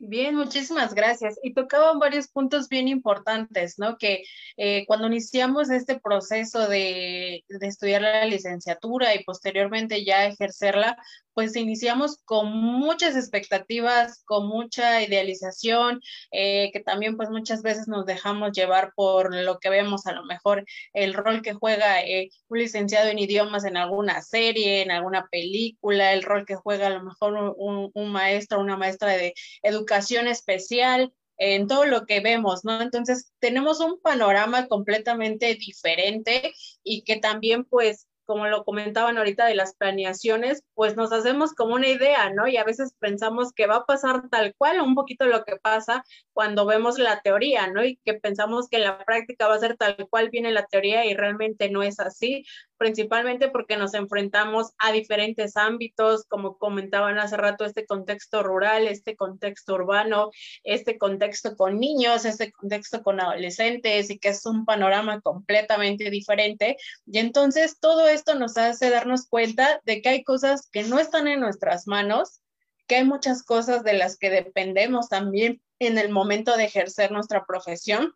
Bien, muchísimas gracias. Y tocaban varios puntos bien importantes, ¿no? Que eh, cuando iniciamos este proceso de, de, estudiar la licenciatura y posteriormente ya ejercerla, pues iniciamos con muchas expectativas, con mucha idealización, eh, que también pues muchas veces nos dejamos llevar por lo que vemos a lo mejor el rol que juega eh, un licenciado en idiomas en alguna serie, en alguna película, el rol que juega a lo mejor un, un maestro, una maestra de educación especial, en todo lo que vemos, ¿no? Entonces, tenemos un panorama completamente diferente y que también, pues, como lo comentaban ahorita de las planeaciones, pues nos hacemos como una idea, ¿no? Y a veces pensamos que va a pasar tal cual, un poquito lo que pasa cuando vemos la teoría, ¿no? Y que pensamos que la práctica va a ser tal cual viene la teoría y realmente no es así, principalmente porque nos enfrentamos a diferentes ámbitos, como comentaban hace rato, este contexto rural, este contexto urbano, este contexto con niños, este contexto con adolescentes y que es un panorama completamente diferente. Y entonces todo esto nos hace darnos cuenta de que hay cosas que no están en nuestras manos, que hay muchas cosas de las que dependemos también en el momento de ejercer nuestra profesión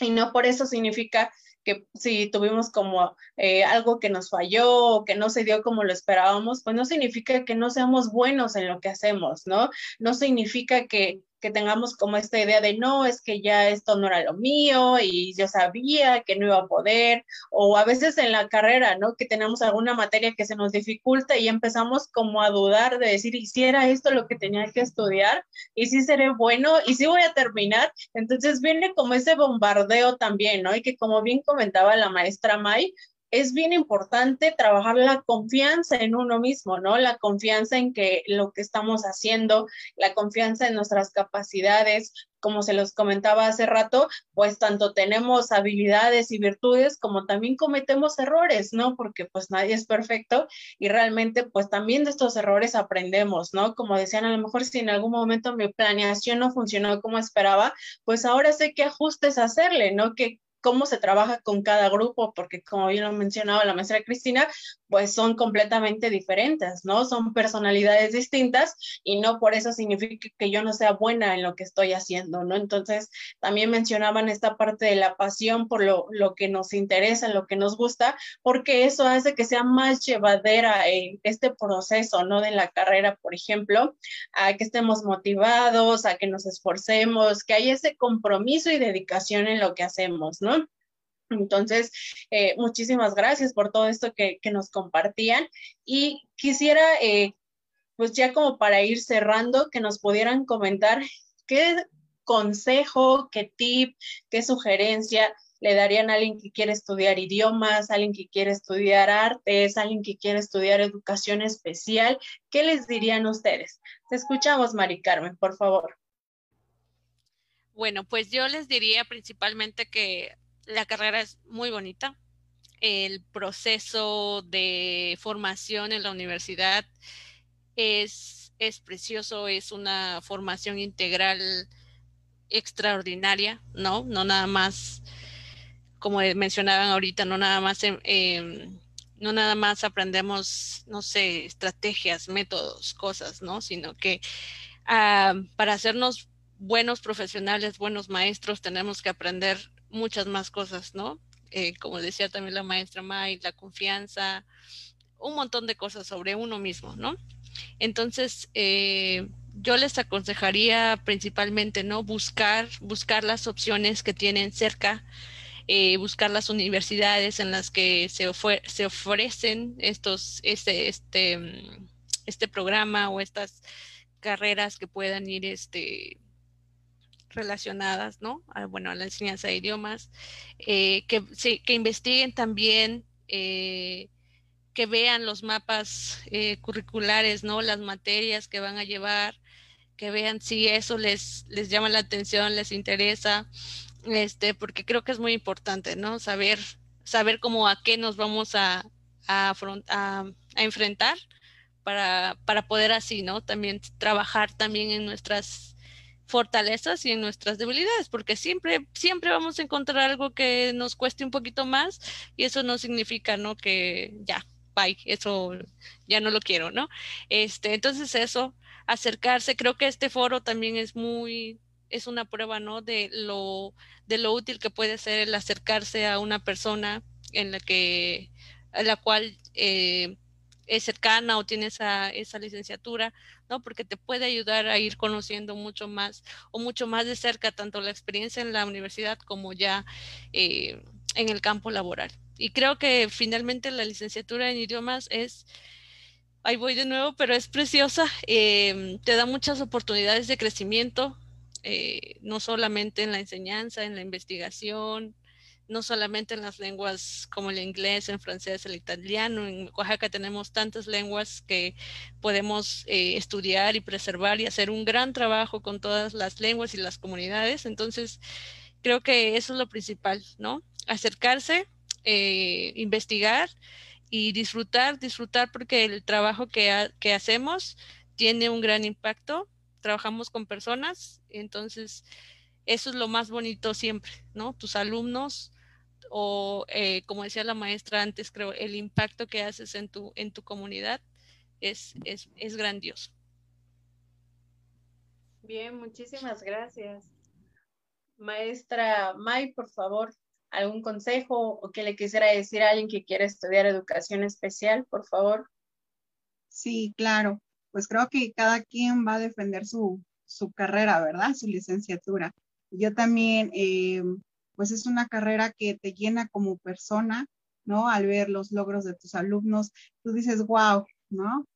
y no por eso significa que si tuvimos como eh, algo que nos falló o que no se dio como lo esperábamos, pues no significa que no seamos buenos en lo que hacemos, ¿no? No significa que que tengamos como esta idea de no, es que ya esto no era lo mío y yo sabía que no iba a poder, o a veces en la carrera, ¿no? Que tenemos alguna materia que se nos dificulta y empezamos como a dudar de decir, ¿y si era esto lo que tenía que estudiar? ¿Y si seré bueno? ¿Y si voy a terminar? Entonces viene como ese bombardeo también, ¿no? Y que como bien comentaba la maestra May, es bien importante trabajar la confianza en uno mismo, ¿no? La confianza en que lo que estamos haciendo, la confianza en nuestras capacidades, como se los comentaba hace rato, pues tanto tenemos habilidades y virtudes como también cometemos errores, ¿no? Porque pues nadie es perfecto y realmente pues también de estos errores aprendemos, ¿no? Como decían, a lo mejor si en algún momento mi planeación no funcionó como esperaba, pues ahora sé qué ajustes hacerle, ¿no? Que cómo se trabaja con cada grupo, porque como bien lo mencionaba la maestra Cristina, pues son completamente diferentes, ¿no? Son personalidades distintas y no por eso significa que yo no sea buena en lo que estoy haciendo, ¿no? Entonces, también mencionaban esta parte de la pasión por lo, lo que nos interesa, lo que nos gusta, porque eso hace que sea más llevadera eh, este proceso, ¿no? De la carrera, por ejemplo, a que estemos motivados, a que nos esforcemos, que haya ese compromiso y dedicación en lo que hacemos, ¿no? Entonces, eh, muchísimas gracias por todo esto que, nos compartían y quisiera, eh, pues ya como para ir cerrando, que nos pudieran comentar qué consejo, qué tip, qué sugerencia le darían a alguien que quiere estudiar idiomas, alguien que quiere estudiar artes, alguien que quiere estudiar educación especial. ¿Qué les dirían ustedes? Te escuchamos, Mari Carmen, por favor. Bueno, pues yo les diría principalmente que la carrera es muy bonita. El proceso de formación en la universidad es, es precioso, es una formación integral extraordinaria, ¿no? No nada más, como mencionaban ahorita, no nada más, em, no nada más aprendemos, no sé, estrategias, métodos, cosas, ¿no? Sino que ah, para hacernos buenos profesionales, buenos maestros, tenemos que aprender muchas más cosas, ¿no? Eh, como decía también la maestra May, la confianza, un montón de cosas sobre uno mismo, ¿no? Entonces, eh, yo les aconsejaría principalmente, ¿no? Buscar, buscar las opciones que tienen cerca, eh, buscar las universidades en las que se, se ofrecen estos, este, este, este programa o estas carreras que puedan ir, este, relacionadas, ¿no? A, bueno, a la enseñanza de idiomas, eh, que, que investiguen también, eh, que vean los mapas eh, curriculares, ¿no? Las materias que van a llevar, que vean si eso les, les llama la atención, les interesa, este, porque creo que es muy importante, ¿no? Saber, saber cómo a qué nos vamos a, a, a, a enfrentar para, para poder así, ¿no? También trabajar también en nuestras fortalezas y en nuestras debilidades, porque siempre, siempre vamos a encontrar algo que nos cueste un poquito más y eso no significa, ¿no? Que ya, bye, eso ya no lo quiero, ¿no? Este, entonces eso, acercarse, creo que este foro también es muy, es una prueba, ¿no? De lo, de lo útil que puede ser el acercarse a una persona en la que, a la cual eh, es cercana o tiene esa, esa licenciatura, ¿no? Porque te puede ayudar a ir conociendo mucho más o mucho más de cerca tanto la experiencia en la universidad como ya eh, en el campo laboral. Y creo que finalmente la licenciatura en idiomas es, ahí voy de nuevo, pero es preciosa, em, te da muchas oportunidades de crecimiento, eh, no solamente en la enseñanza, en la investigación, no solamente en las lenguas como el inglés, el francés, el italiano. En Oaxaca tenemos tantas lenguas que podemos eh, estudiar y preservar y hacer un gran trabajo con todas las lenguas y las comunidades. Entonces, creo que eso es lo principal, ¿no? Acercarse, eh, investigar y disfrutar, disfrutar porque el trabajo que, que hacemos tiene un gran impacto. Trabajamos con personas, entonces eso es lo más bonito siempre, ¿no? Tus alumnos o eh, como decía la maestra antes, creo, el impacto que haces en tu, en tu comunidad es, es, es grandioso. Bien, muchísimas gracias. Maestra May, por favor, algún consejo o que le quisiera decir a alguien que quiere estudiar educación especial, por favor. Sí, claro. Pues creo que cada quien va a defender su, su carrera, ¿verdad? Su licenciatura. Yo también eh, pues es una carrera que te llena como persona, ¿no? Al ver los logros de tus alumnos, tú dices, wow, ¿no?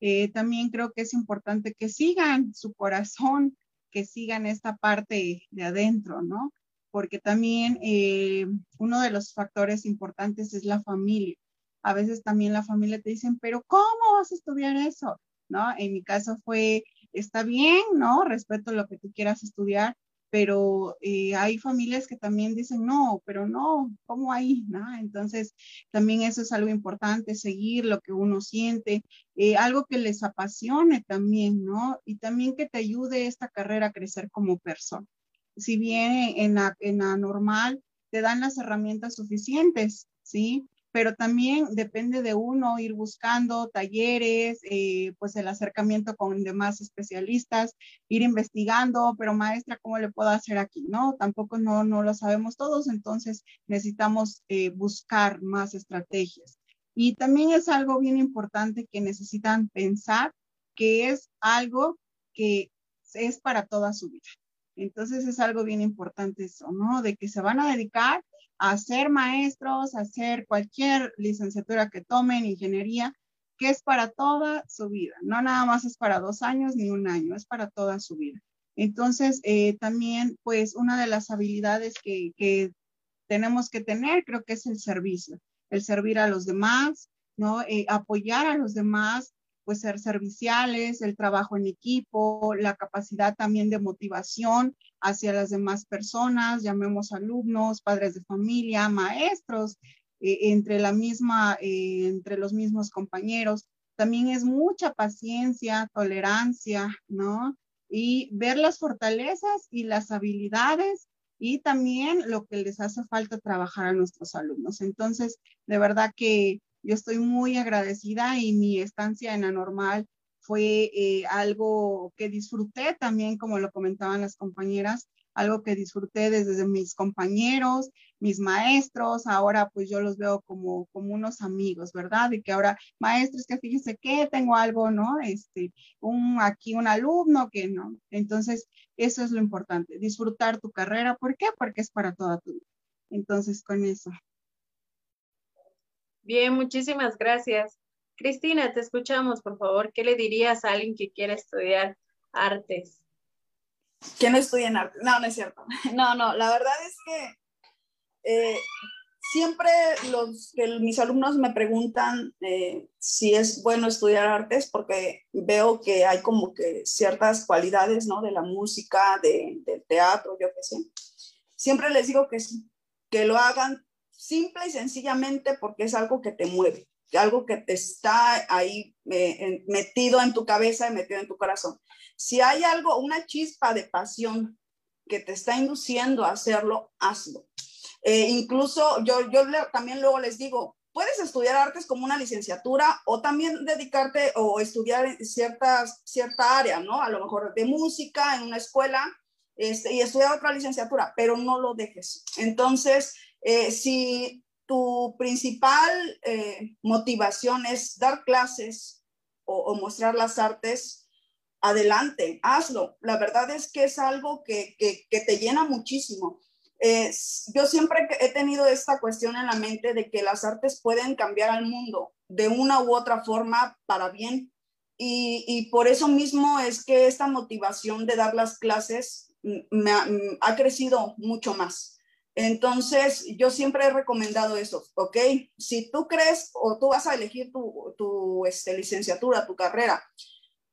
Eh, también creo que es importante que sigan su corazón, que sigan esta parte de adentro, ¿no? Porque también eh, uno de los factores importantes es la familia. A veces también la familia te dicen, pero ¿cómo vas a estudiar eso? ¿No? En mi caso fue, está bien, ¿no? Respeto lo que tú quieras estudiar, pero eh, hay familias que también dicen, no, pero no, ¿cómo ahí? ¿No? Entonces, también eso es algo importante, seguir lo que uno siente, eh, algo que les apasione también, ¿no? Y también que te ayude esta carrera a crecer como persona. Si bien en la, en la normal te dan las herramientas suficientes, ¿sí? Pero también depende de uno ir buscando talleres, eh, pues el acercamiento con demás especialistas, ir investigando, pero maestra, ¿cómo le puedo hacer aquí? No, tampoco no, no lo sabemos todos, entonces necesitamos eh, buscar más estrategias. Y también es algo bien importante que necesitan pensar que es algo que es para toda su vida. Entonces es algo bien importante eso, ¿no? De que se van a dedicar a ser maestros, hacer cualquier licenciatura que tomen, ingeniería, que es para toda su vida. No nada más es para dos años ni un año, es para toda su vida. Entonces, eh, también, pues, una de las habilidades que, que, tenemos que tener, creo que es el servicio, el servir a los demás, ¿no? Eh, apoyar a los demás, pues ser serviciales, el trabajo en equipo, la capacidad también de motivación hacia las demás personas, llamemos alumnos, padres de familia, maestros, eh, entre la misma, eh, entre los mismos compañeros. También es mucha paciencia, tolerancia, ¿no? Y ver las fortalezas y las habilidades y también lo que les hace falta trabajar a nuestros alumnos. Entonces, de verdad que yo estoy muy agradecida y mi estancia en Anormal fue eh, algo que disfruté también, como lo comentaban las compañeras, algo que disfruté desde mis compañeros, mis maestros, ahora pues yo los veo como, como unos amigos, ¿verdad? Y que ahora, maestros, que fíjense que tengo algo, ¿no? Este, un, aquí un alumno que no. Entonces, eso es lo importante, disfrutar tu carrera. ¿Por qué? Porque es para toda tu vida. Entonces, con eso. Bien, muchísimas gracias. Cristina, te escuchamos, por favor. ¿Qué le dirías a alguien que quiera estudiar artes? Que no estudien arte. No, no es cierto. [laughs] No, no, la verdad es que eh, siempre los mis alumnos me preguntan eh, si es bueno estudiar artes porque veo que hay como que ciertas cualidades, ¿no? De la música, de, del teatro, yo qué sé. Siempre les digo que sí, que lo hagan simple y sencillamente porque es algo que te mueve, algo que te está ahí eh, metido en tu cabeza y metido en tu corazón. Si hay algo, una chispa de pasión que te está induciendo a hacerlo, hazlo. Eh, incluso yo, yo también luego les digo, puedes estudiar artes como una licenciatura o también dedicarte o estudiar ciertas, cierta área, ¿no? A lo mejor de música en una escuela este, y estudiar otra licenciatura, pero no lo dejes. Entonces, eh, si tu principal eh, motivación es dar clases o, mostrar las artes, adelante, hazlo. La verdad es que es algo que, te llena muchísimo. yo siempre he tenido esta cuestión en la mente de que las artes pueden cambiar al mundo de una u otra forma para bien. Y por eso mismo es que esta motivación de dar las clases me ha crecido mucho más. Entonces, yo siempre he recomendado eso, ¿ok? Si tú crees o tú vas a elegir tu, tu este, licenciatura, tu carrera,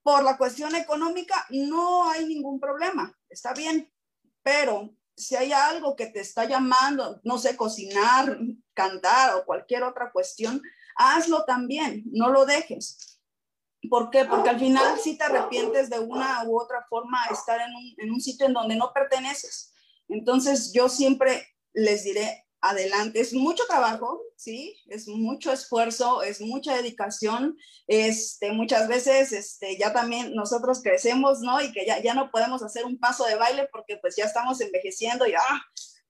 por la cuestión económica, no hay ningún problema, está bien, pero si hay algo que te está llamando, no sé, cocinar, cantar o cualquier otra cuestión, hazlo también, no lo dejes. ¿Por qué? Porque al final sí te arrepientes de una u otra forma estar en un sitio en donde no perteneces. Entonces yo siempre les diré, adelante. Es mucho trabajo, ¿sí? Es mucho esfuerzo, es mucha dedicación. Este, muchas veces este, ya también nosotros crecemos, ¿no? Y que ya, ya no podemos hacer un paso de baile porque pues ya estamos envejeciendo y ah,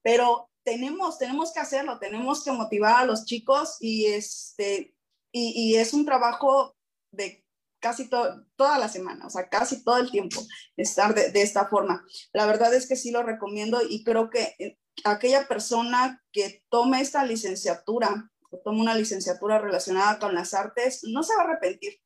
pero tenemos, tenemos que hacerlo, tenemos que motivar a los chicos y, este, y, es un trabajo de casi toda la semana, o sea, casi todo el tiempo estar de, de, esta forma. La verdad es que sí lo recomiendo y creo que eh, aquella persona que tome esta licenciatura o tome una licenciatura relacionada con las artes, no se va a arrepentir.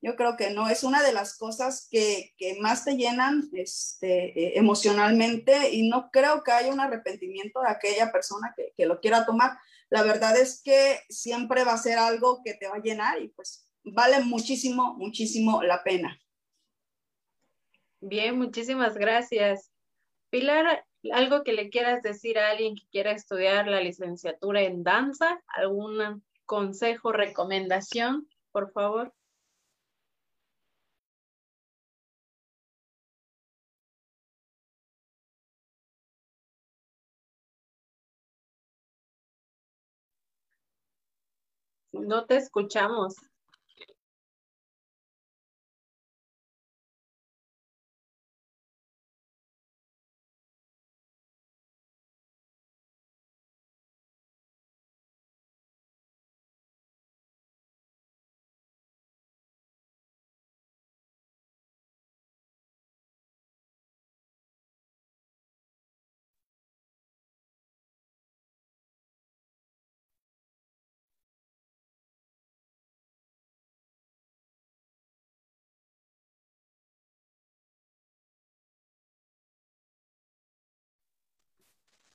Yo creo que no, es una de las cosas que, que más te llenan este, eh, emocionalmente y no creo que haya un arrepentimiento de aquella persona que, que lo quiera tomar. La verdad es que siempre va a ser algo que te va a llenar y pues vale muchísimo, muchísimo la pena. Bien, muchísimas gracias. Pilar, ¿algo que le quieras decir a alguien que quiera estudiar la licenciatura en danza? ¿Algún consejo, recomendación, por favor? No te escuchamos.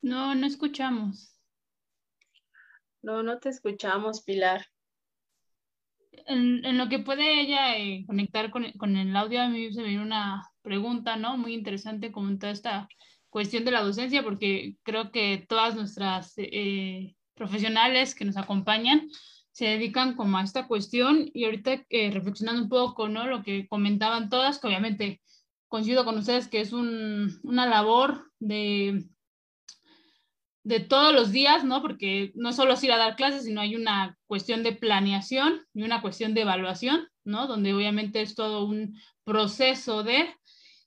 No, no escuchamos. No, no te escuchamos, Pilar. En, en lo que puede ella eh, conectar con, con, el audio, a mí se me viene una pregunta, ¿no? Muy interesante como toda esta cuestión de la docencia, porque creo que todas nuestras eh, profesionales que nos acompañan se dedican como a esta cuestión y ahorita eh, reflexionando un poco, ¿no? Lo que comentaban todas, que obviamente coincido con ustedes que es un, una labor de de todos los días, ¿no? Porque no solo es ir a dar clases, sino hay una cuestión de planeación y una cuestión de evaluación, ¿no? Donde obviamente es todo un proceso de...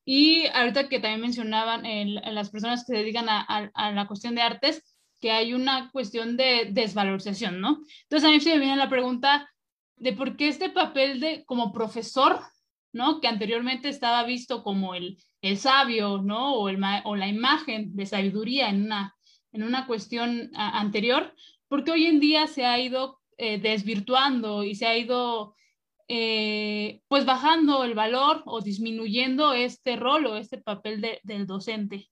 Y ahorita que también mencionaban en, en las personas que se dedican a, a, a, la cuestión de artes, que hay una cuestión de desvalorización, ¿no? Entonces a mí se me viene la pregunta de por qué este papel de como profesor, ¿no? Que anteriormente estaba visto como el, el sabio, ¿no? O, el, o la imagen de sabiduría en una en una cuestión anterior, porque hoy en día se ha ido eh, desvirtuando y se ha ido eh, pues bajando el valor o disminuyendo este rol o este papel de, del docente.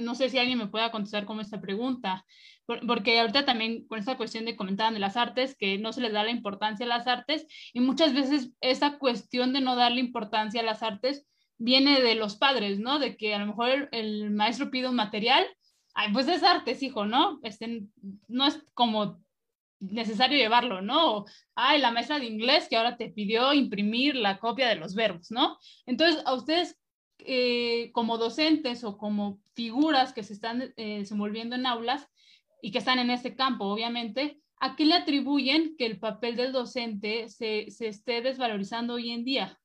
No sé si alguien me pueda contestar con esta pregunta, porque ahorita también con esta cuestión de comentaban de las artes, que no se les da la importancia a las artes, y muchas veces esa cuestión de no darle importancia a las artes viene de los padres, ¿no? De que a lo mejor el, el maestro pide un material ay, pues es artes, hijo, ¿no? Este, no es como necesario llevarlo, ¿no? Ay, la maestra de inglés que ahora te pidió imprimir la copia de los verbos, ¿no? Entonces, a ustedes eh, como docentes o como figuras que se están eh, desenvolviendo en aulas y que están en este campo, obviamente, ¿a qué le atribuyen que el papel del docente se, se esté desvalorizando hoy en día?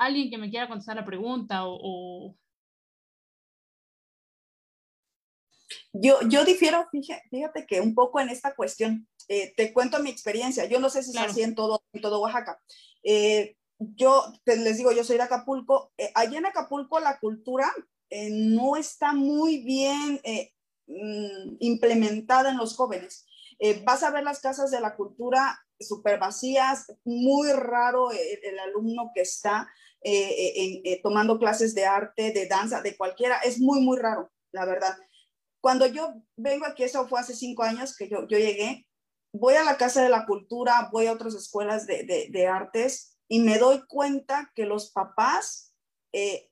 Alguien que me quiera contestar la pregunta o... o... Yo, yo difiero, fíjate, fíjate, que un poco en esta cuestión, eh, te cuento mi experiencia, yo no sé si claro. es así en todo, en todo Oaxaca. Eh, yo te, les digo, yo soy de Acapulco, eh, allí en Acapulco la cultura eh, no está muy bien mm, implementada en los jóvenes. vas a ver las casas de la cultura súper vacías, muy raro el, alumno que está eh, eh, tomando clases de arte, de danza, de cualquiera, es muy, muy raro, la verdad. Cuando yo vengo aquí, eso fue hace cinco años que yo, yo llegué, voy a la Casa de la Cultura, voy a otras escuelas de, de, artes y me doy cuenta que los papás eh,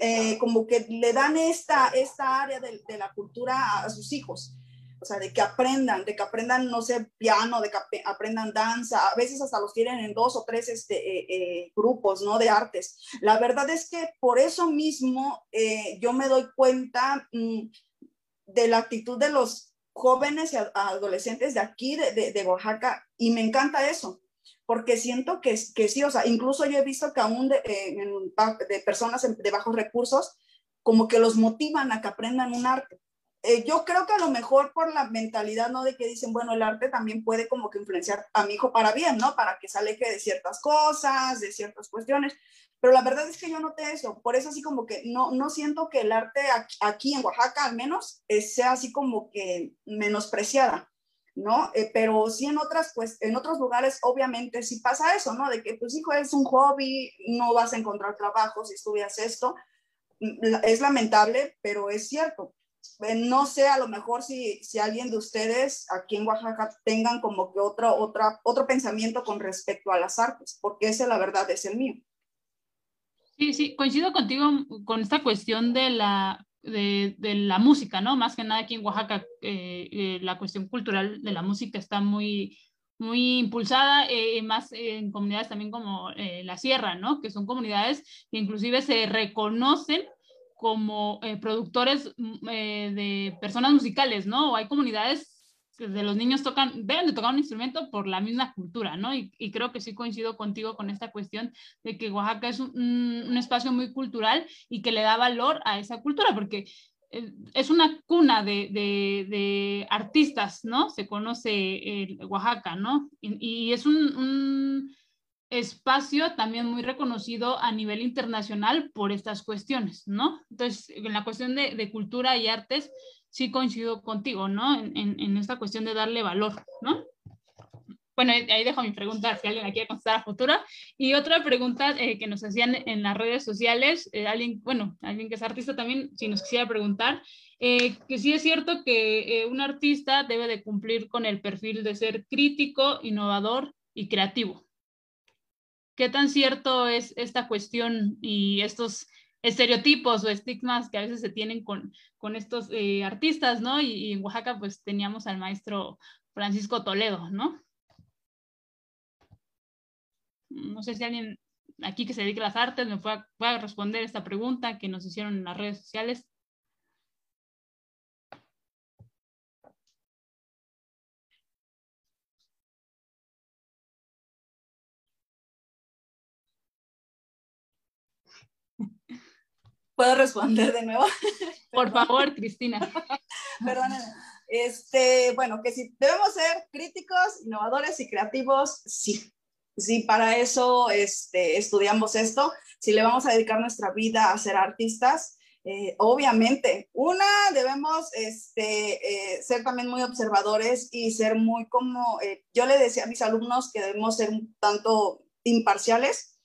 eh, como que le dan esta, esta área de, la cultura a, sus hijos. O sea, de que aprendan, de que aprendan, no sé, piano, de que aprendan danza. A veces hasta los tienen en dos o tres este, eh, grupos, ¿no? De artes. La verdad es que por eso mismo yo me doy cuenta mm, de la actitud de los jóvenes y adolescentes de aquí, de, de, Oaxaca, y me encanta eso porque siento que, que sí, o sea, incluso yo he visto que aún de, eh, de personas de bajos recursos, como que los motivan a que aprendan un arte. Eh, yo creo que a lo mejor por la mentalidad, ¿no? De que dicen, bueno, el arte también puede como que influenciar a mi hijo para bien, ¿no? Para que se aleje de ciertas cosas, de ciertas cuestiones. Pero la verdad es que yo noté eso. Por eso así como que no, no siento que el arte aquí en Oaxaca al menos eh, sea así como que menospreciada. ¿no? Eh, pero sí en otras, pues, en otros lugares obviamente sí pasa eso, ¿no? De que pues hijo es un hobby, no vas a encontrar trabajo si estudias esto. Mm, es lamentable, pero es cierto. Eh, no sé, a lo mejor si, si alguien de ustedes aquí en Oaxaca tengan como que otro, otra, otro pensamiento con respecto a las artes, porque ese la verdad es el mío. Sí, sí, coincido contigo con esta cuestión de la de, la música, ¿no? Más que nada aquí en Oaxaca, eh, eh, la cuestión cultural de la música está muy, muy impulsada, eh, más en comunidades también como la Sierra, ¿no? Que son comunidades que inclusive se reconocen como productores mm, de personas musicales, ¿no? O hay comunidades de los niños tocan, deben de tocar un instrumento por la misma cultura, ¿no? Y, creo que sí coincido contigo con esta cuestión de que Oaxaca es un, espacio muy cultural y que le da valor a esa cultura, porque eh, es una cuna de, artistas, ¿no? Se conoce Oaxaca, ¿no? Y, es un, espacio también muy reconocido a nivel internacional por estas cuestiones, ¿no? Entonces, en la cuestión de cultura y artes, sí coincido contigo, ¿no? En, esta cuestión de darle valor, ¿no? Bueno, ahí dejo mi pregunta, si alguien la quiere contestar a futuro. Y otra pregunta eh, que nos hacían en las redes sociales, eh, alguien, bueno, alguien que es artista también, si nos quisiera preguntar, eh, que sí es cierto que un artista debe de cumplir con el perfil de ser crítico, innovador y creativo. ¿Qué tan cierto es esta cuestión y estos estereotipos o estigmas que a veces se tienen con, con estos eh, artistas, ¿no? Y, en Oaxaca pues teníamos al maestro Francisco Toledo, ¿no? No sé si alguien aquí que se dedica a las artes me pueda, pueda responder esta pregunta que nos hicieron en las redes sociales. ¿Puedo responder de nuevo? [laughs] Por favor, Cristina. [laughs] Perdónenme. Este, bueno, que si debemos ser críticos, innovadores y creativos, sí. Sí, para eso este, estudiamos esto. Si le vamos a dedicar nuestra vida a ser artistas, eh, obviamente, una, debemos este, eh, ser también muy observadores y ser muy como, eh, yo le decía a mis alumnos que debemos ser un tanto imparciales.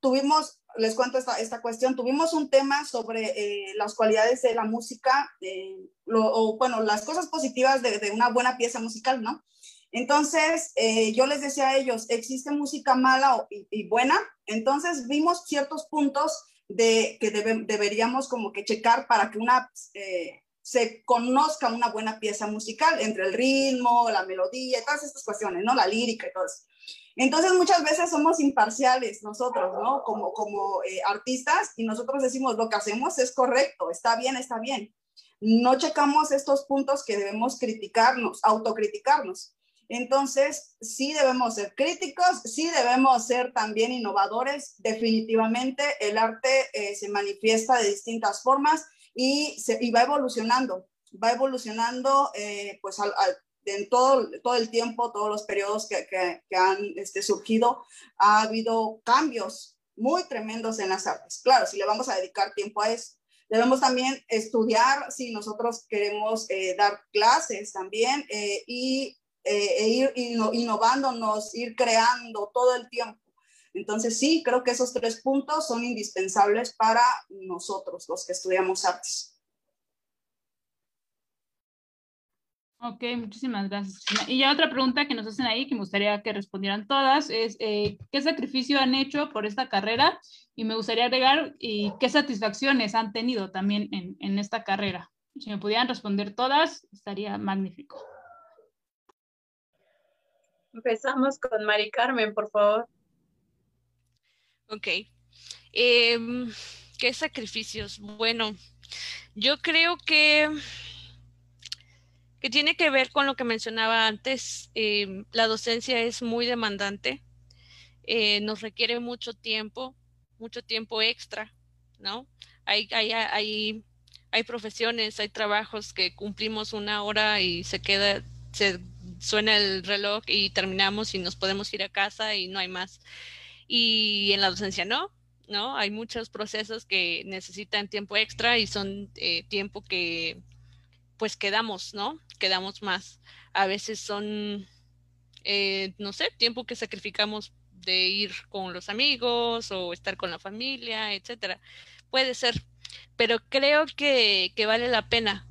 tuvimos les cuento esta, cuestión. Tuvimos un tema sobre eh, las cualidades de la música, eh, o bueno, las cosas positivas de, una buena pieza musical, ¿no? Entonces, eh, yo les decía a ellos, existe música mala y, buena, entonces vimos ciertos puntos de, que deberíamos como que checar para que una se conozca una buena pieza musical entre el ritmo, la melodía todas estas cuestiones, ¿no? La lírica y todo eso. Entonces muchas veces somos imparciales nosotros, ¿no? Como, como eh, artistas y nosotros decimos lo que hacemos es correcto, está bien, está bien. No checamos estos puntos que debemos criticarnos, autocriticarnos. Entonces, sí debemos ser críticos, sí debemos ser también innovadores. Definitivamente el arte eh, se manifiesta de distintas formas y, se, y va evolucionando, va evolucionando eh, pues al, en todo, todo el tiempo, todos los periodos que, que, han este, surgido, ha habido cambios muy tremendos en las artes. Claro, si le vamos a dedicar tiempo a eso. Debemos también estudiar si nosotros queremos eh, dar clases también eh, y eh, e ir innovándonos, ir creando todo el tiempo. Entonces sí, creo que esos tres puntos son indispensables para nosotros, los que estudiamos artes. Ok, muchísimas gracias. Y ya otra pregunta que nos hacen ahí, que me gustaría que respondieran todas, es eh, ¿qué sacrificio han hecho por esta carrera? Y me gustaría agregar, ¿y qué satisfacciones han tenido también en, en esta carrera? Si me pudieran responder todas, estaría magnífico. Empezamos con Mari Carmen, por favor. Ok. Em, ¿Qué sacrificios? Bueno, yo creo que que tiene que ver con lo que mencionaba antes. Em, la docencia es muy demandante, eh, nos requiere mucho tiempo, mucho tiempo extra, ¿no? Hay, hay, hay, hay profesiones, hay trabajos que cumplimos una hora y se queda, se suena el reloj y terminamos y nos podemos ir a casa y no hay más. Y en la docencia no, ¿no? Hay muchos procesos que necesitan tiempo extra y son eh, tiempo que pues quedamos, ¿no? Quedamos más. A veces son, eh, no sé, tiempo que sacrificamos de ir con los amigos o estar con la familia, etcétera. Puede ser, pero creo que, que vale la pena,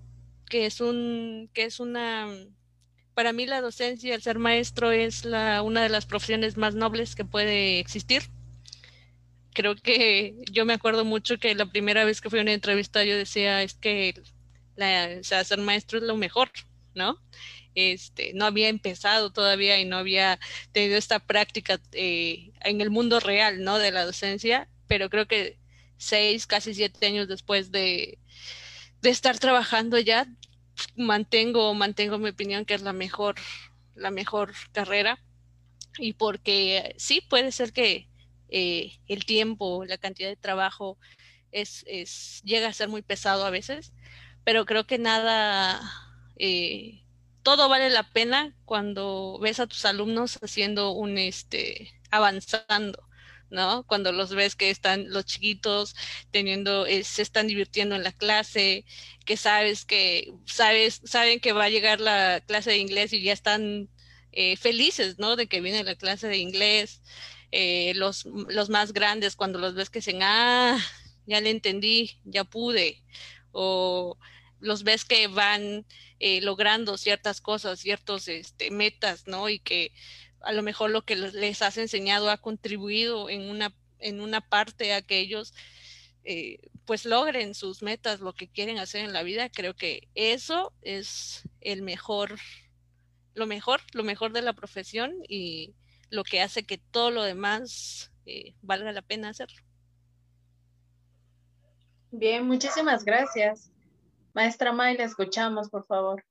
que es un, que es una, para mí la docencia, el ser maestro es la, una de las profesiones más nobles que puede existir. Creo que yo me acuerdo mucho que la primera vez que fui a una entrevista yo decía es que o sea, ser maestro es lo mejor, ¿no? Este, no había empezado todavía y no había tenido esta práctica eh, en el mundo real, ¿no? De la docencia, pero creo que seis, casi siete años después de, de estar trabajando ya, mantengo, mantengo mi opinión que es la mejor, la mejor carrera y porque sí puede ser que eh, el tiempo, la cantidad de trabajo es, llega a ser muy pesado a veces, pero creo que nada, eh, todo vale la pena cuando ves a tus alumnos haciendo un, este, avanzando. ¿no? Cuando los ves que están los chiquitos teniendo, eh, se están divirtiendo en la clase, que sabes que, sabes, saben que va a llegar la clase de inglés y ya están eh, felices, ¿no? De que viene la clase de inglés. los, los más grandes, cuando los ves que dicen, ah, ya le entendí, ya pude. O los ves que van eh, logrando ciertas cosas, ciertos este, metas, ¿no? Y que a lo mejor lo que les has enseñado ha contribuido en una, en una parte a que ellos eh, pues logren sus metas, lo que quieren hacer en la vida. Creo que eso es el mejor, lo mejor, lo mejor de la profesión y lo que hace que todo lo demás eh, valga la pena hacerlo. Bien, muchísimas gracias. Maestra May, la escuchamos, por favor.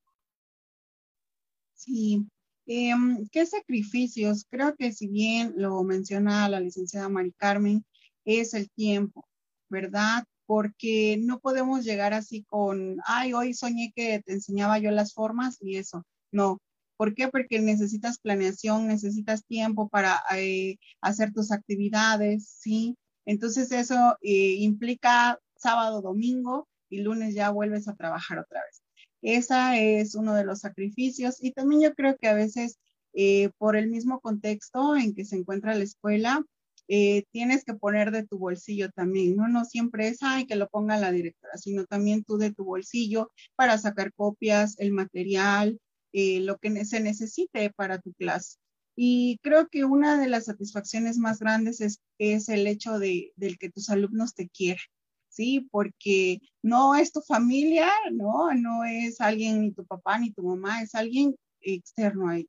Sí, em, ¿qué sacrificios? Creo que si bien lo menciona la licenciada Mari Carmen, es el tiempo, ¿verdad? Porque no podemos llegar así con, ay, hoy soñé que te enseñaba yo las formas y eso. No. ¿Por qué? Porque necesitas planeación, necesitas tiempo para eh, hacer tus actividades, ¿sí? Entonces eso eh, implica sábado, domingo, y lunes ya vuelves a trabajar otra vez. Esa es uno de los sacrificios y también yo creo que a veces eh, por el mismo contexto en que se encuentra la escuela, eh, tienes que poner de tu bolsillo también, ¿no? No siempre es, ay, que lo ponga la directora, sino también tú de tu bolsillo para sacar copias, el material, eh, lo que se necesite para tu clase. Y creo que una de las satisfacciones más grandes es, es el hecho de, del que tus alumnos te quieran. ¿Sí? Porque no es tu familia, ¿no? No es alguien, ni tu papá, ni tu mamá, es alguien externo a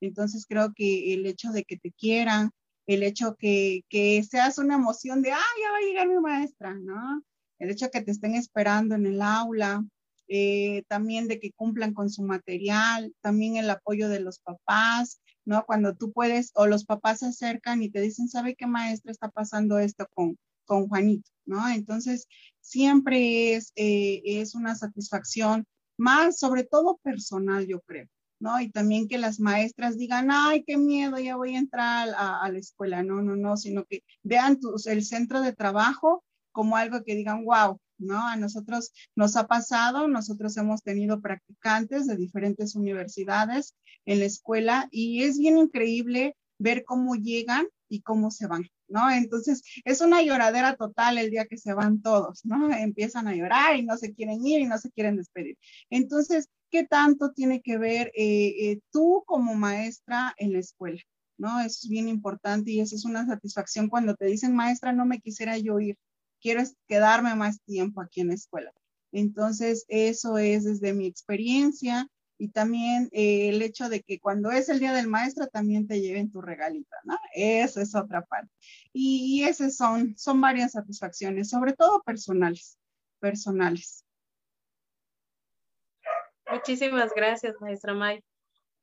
Entonces creo que el hecho de que te quieran, el hecho que, que seas una emoción de, ah, ya va a llegar mi maestra, ¿no? El hecho de que te estén esperando en el aula, eh, también de que cumplan con su material, también el apoyo de los papás, ¿no? Cuando tú puedes, o los papás se acercan y te dicen, ¿sabe qué maestra está pasando esto con, con Juanito, ¿no? Entonces, siempre es, eh, es una satisfacción más, sobre todo personal, yo creo, ¿no? Y también que las maestras digan, ay, qué miedo, ya voy a entrar a, la escuela, no, no, no, sino que vean el centro de trabajo como algo que digan, wow, ¿no? A nosotros nos ha pasado, nosotros hemos tenido practicantes de diferentes universidades en la escuela y es bien increíble ver cómo llegan y cómo se van, ¿no? Entonces, es una lloradera total el día que se van todos, ¿no? Empiezan a llorar y no se quieren ir y no se quieren despedir. Entonces, ¿qué tanto tiene que ver eh, eh, tú como maestra en la escuela? ¿No? es bien importante y esa es una satisfacción cuando te dicen, maestra, no me quisiera yo ir, quiero quedarme más tiempo aquí en la escuela. Entonces, eso es desde mi experiencia y también eh, el hecho de que cuando es el día del maestro también te lleven tu regalita, ¿no? Esa es otra parte. Y, y esas son, son varias satisfacciones, sobre todo personales, personales. Muchísimas gracias, maestra May.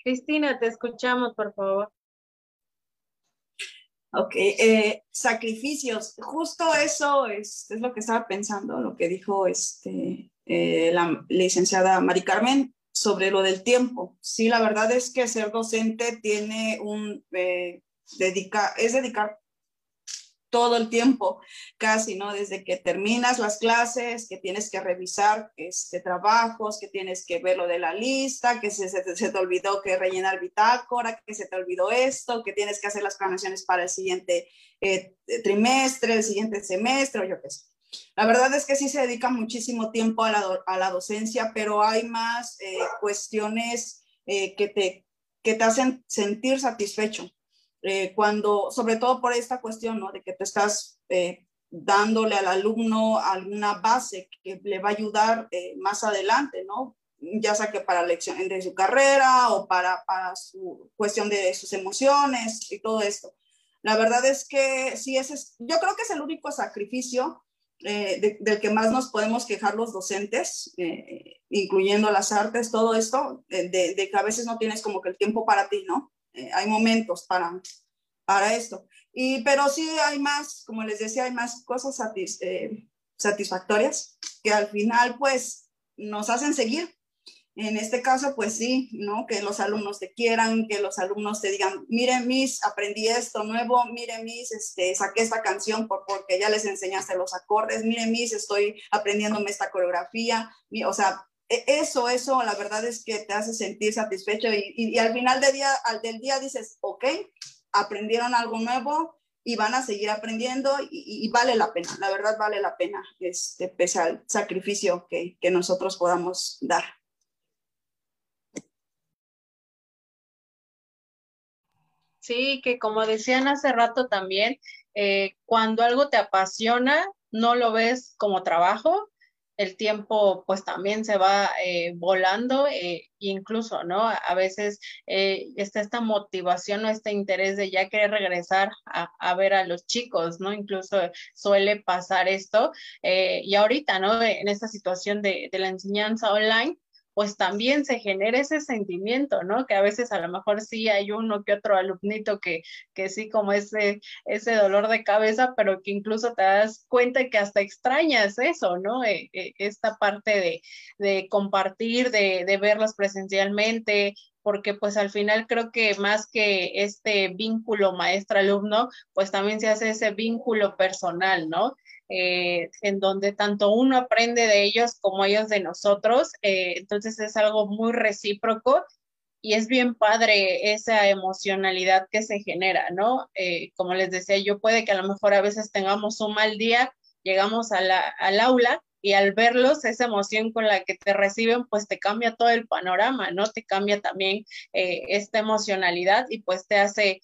Cristina, te escuchamos, por favor. Ok, eh, sacrificios. Justo eso es, es, lo que estaba pensando, lo que dijo este, eh, la licenciada Mari Carmen sobre lo del tiempo. Sí, la verdad es que ser docente tiene un, eh, es dedicar todo el tiempo, casi, ¿no? Desde que terminas las clases, que tienes que revisar este, trabajos, que tienes que ver lo de la lista, que se, se, te olvidó que rellenar bitácora, que se te olvidó esto, que tienes que hacer las planeaciones para el siguiente eh, trimestre, el siguiente semestre, o yo qué sé. La verdad es que sí se dedica muchísimo tiempo a la, a la docencia, pero hay más eh, cuestiones eh, que, te, que te hacen sentir satisfecho. Eh, cuando, sobre todo por esta cuestión, ¿no? De que te estás dándole al alumno alguna base que le va a ayudar más adelante, ¿no? Ya sea que para la elección de su carrera o para, para su cuestión de sus emociones y todo esto. La verdad es que sí, ese es, yo creo que es el único sacrificio eh, del que más nos podemos quejar los docentes, eh, incluyendo las artes, todo esto, de, de, que a veces no tienes como que el tiempo para ti, ¿no? Eh, hay momentos para, para esto. Y, pero sí hay más, como les decía, hay más cosas satis, satisfactorias que al final pues nos hacen seguir en este caso, pues sí, ¿no? Que los alumnos te quieran, que los alumnos te digan, miren, Miss, aprendí esto nuevo, miren, Miss, este, saqué esta canción por, porque ya les enseñaste los acordes, miren, Miss, estoy aprendiéndome esta coreografía, o sea, e, eso, eso, la verdad es que te hace sentir satisfecho y, y, al final del día, al del día dices, ok, aprendieron algo nuevo y van a seguir aprendiendo y, y vale la pena, la verdad vale la pena, este, pese al sacrificio que, que nosotros podamos dar. Sí, que como decían hace rato también, eh, cuando algo te apasiona, no lo ves como trabajo, el tiempo pues también se va eh, volando, eh, incluso, ¿no? A veces está esta motivación o este interés de ya querer regresar a, ver a los chicos, ¿no? Incluso suele pasar esto. y ahorita, ¿no? En esta situación de, de la enseñanza online, pues también se genera ese sentimiento, ¿no? Que a veces a lo mejor sí hay uno que otro alumnito que, que sí como ese, ese dolor de cabeza, pero que incluso te das cuenta que hasta extrañas eso, ¿no? Eh, eh, esta parte de, compartir, de, de verlos presencialmente, porque pues al final creo que más que este vínculo maestro-alumno, pues también se hace ese vínculo personal, ¿no? Eh, en donde tanto uno aprende de ellos como ellos de nosotros. Eh, entonces es algo muy recíproco y es bien padre esa emocionalidad que se genera, ¿no? Eh, como les decía, yo puede que a lo mejor a veces tengamos un mal día, llegamos al aula y al verlos, esa emoción con la que te reciben, pues te cambia todo el panorama, ¿no? Te cambia también esta emocionalidad y pues te hace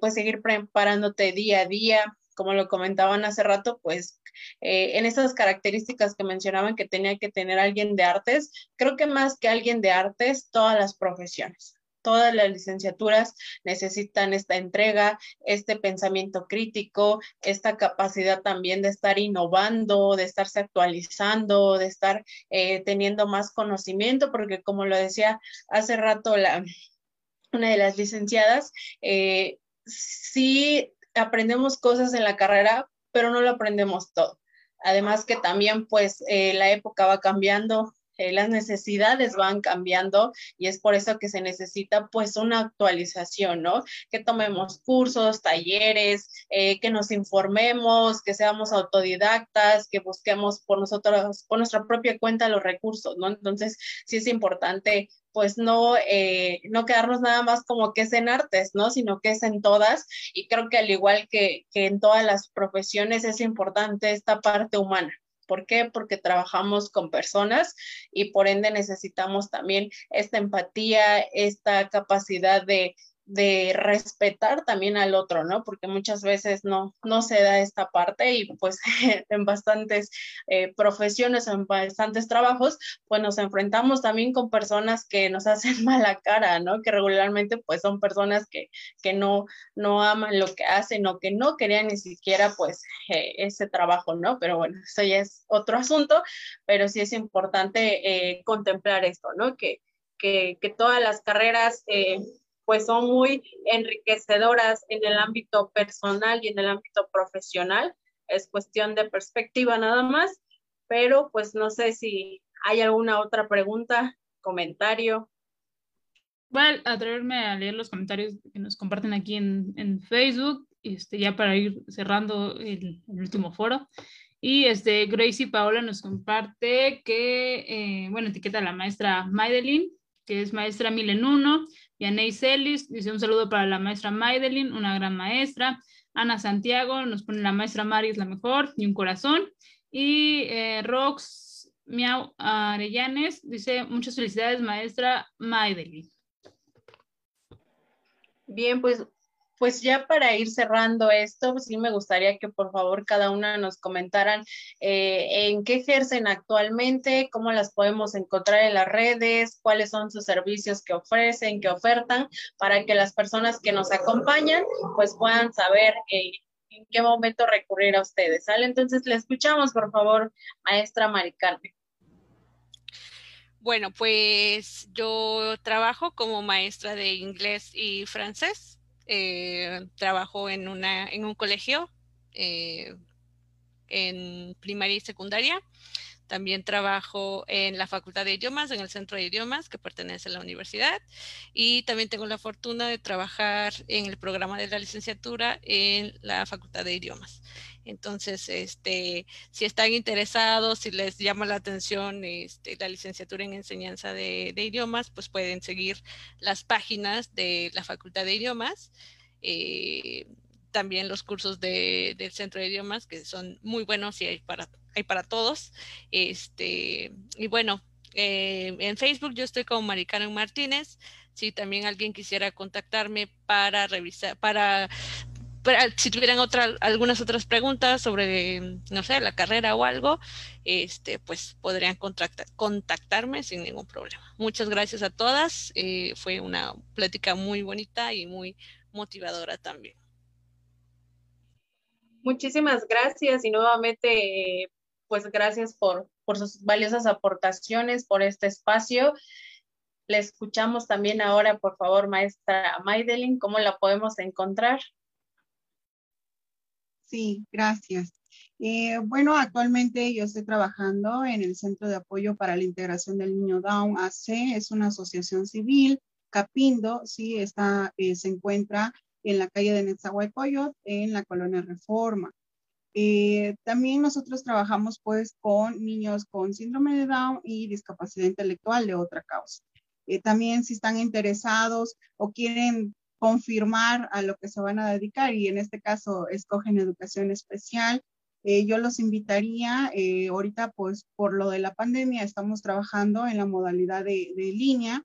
pues seguir preparándote día a día, como lo comentaban hace rato, pues eh, en esas características que mencionaban que tenía que tener alguien de artes, creo que más que alguien de artes, todas las profesiones. Todas las licenciaturas necesitan esta entrega, este pensamiento crítico, esta capacidad también de estar innovando, de estarse actualizando, de estar eh, teniendo más conocimiento, porque como lo decía hace rato la, una de las licenciadas, eh, sí aprendemos cosas en la carrera, pero no lo aprendemos todo. Además que también pues eh, la época va cambiando, eh, las necesidades van cambiando y es por eso que se necesita pues una actualización, ¿no? Que tomemos cursos, talleres, eh, que nos informemos, que seamos autodidactas, que busquemos por nosotros, por nuestra propia cuenta los recursos, ¿no? Entonces, sí es importante pues no, eh, no quedarnos nada más como que es en artes, ¿no? Sino que es en todas. Y creo que al igual que, que en todas las profesiones es importante esta parte humana. ¿Por qué? Porque trabajamos con personas y por ende necesitamos también esta empatía, esta capacidad de, de respetar también al otro, ¿no? Porque muchas veces no, no se da esta parte y pues [laughs] en bastantes eh, profesiones, en bastantes trabajos, pues nos enfrentamos también con personas que nos [laughs] hacen mala cara, ¿no? Que regularmente pues son personas que, que no, no aman lo que hacen o que no querían ni siquiera pues eh, ese trabajo, ¿no? Pero bueno, eso ya es otro asunto, pero sí es importante eh, contemplar esto, ¿no? Que, que, que todas las carreras pues son muy enriquecedoras en el ámbito personal y en el ámbito profesional. Es cuestión de perspectiva nada más, pero pues no sé si hay alguna otra pregunta, comentario. Voy a atreverme a leer los comentarios que nos comparten aquí en, en Facebook, este, ya para ir cerrando el, último foro. Y este, Gracie Paola nos comparte que, eh, bueno, etiqueta a la maestra Maidelin, que es maestra Milen 1, Yanei Celis dice un saludo para la maestra Maidelin, una gran maestra. Ana Santiago nos pone la maestra Mari es la mejor y un corazón. Y eh, Rox Miau Arellanes dice muchas felicidades maestra Maidelin. Bien, pues pues ya para ir cerrando esto, sí me gustaría que por favor cada una nos comentaran eh, en qué ejercen actualmente, cómo las podemos encontrar en las redes, cuáles son sus servicios que ofrecen, que ofertan, para que las personas que nos acompañan pues puedan saber eh, en qué momento recurrir a ustedes. Entonces le escuchamos, por favor, maestra Maricarmen. Bueno, pues yo trabajo como maestra de inglés y francés eh, trabajo en, una, en un colegio eh, en primaria y secundaria. También trabajo en la Facultad de Idiomas, en el Centro de Idiomas, que pertenece a la universidad. Y también tengo la fortuna de trabajar en el programa de la licenciatura en la Facultad de Idiomas. Entonces, este, si están interesados, si les llama la atención este, la licenciatura en enseñanza de, idiomas, pues pueden seguir las páginas de la Facultad de Idiomas. Eh, también los cursos del Centro de Idiomas, que son muy buenos y hay para, hay para todos. Este, y bueno, eh, en Facebook yo estoy como Maricano Martínez. Si también alguien quisiera contactarme para revisar, para si tuvieran otra, algunas otras preguntas sobre, no sé, la carrera o algo, este, pues podrían contactarme sin ningún problema. Muchas gracias a todas. Eh, fue una plática muy bonita y muy motivadora también. Muchísimas gracias y nuevamente, pues gracias por, sus valiosas aportaciones, por este espacio. Le escuchamos también ahora, por favor, maestra Maidelin, ¿cómo la podemos encontrar? Sí, gracias. Eh, bueno, actualmente yo estoy trabajando en el Centro de Apoyo para la Integración del Niño Down AC, es una asociación civil. Capindo, sí, está, eh, se encuentra en la calle de Netzahuaycoyot, en la colonia Reforma. Eh, también nosotros trabajamos pues con niños con síndrome de Down y discapacidad intelectual de otra causa. también si están interesados o quieren confirmar a lo que se van a dedicar y en este caso escogen educación especial. Eh, yo los invitaría, eh, ahorita pues por lo de la pandemia estamos trabajando en la modalidad de, de línea,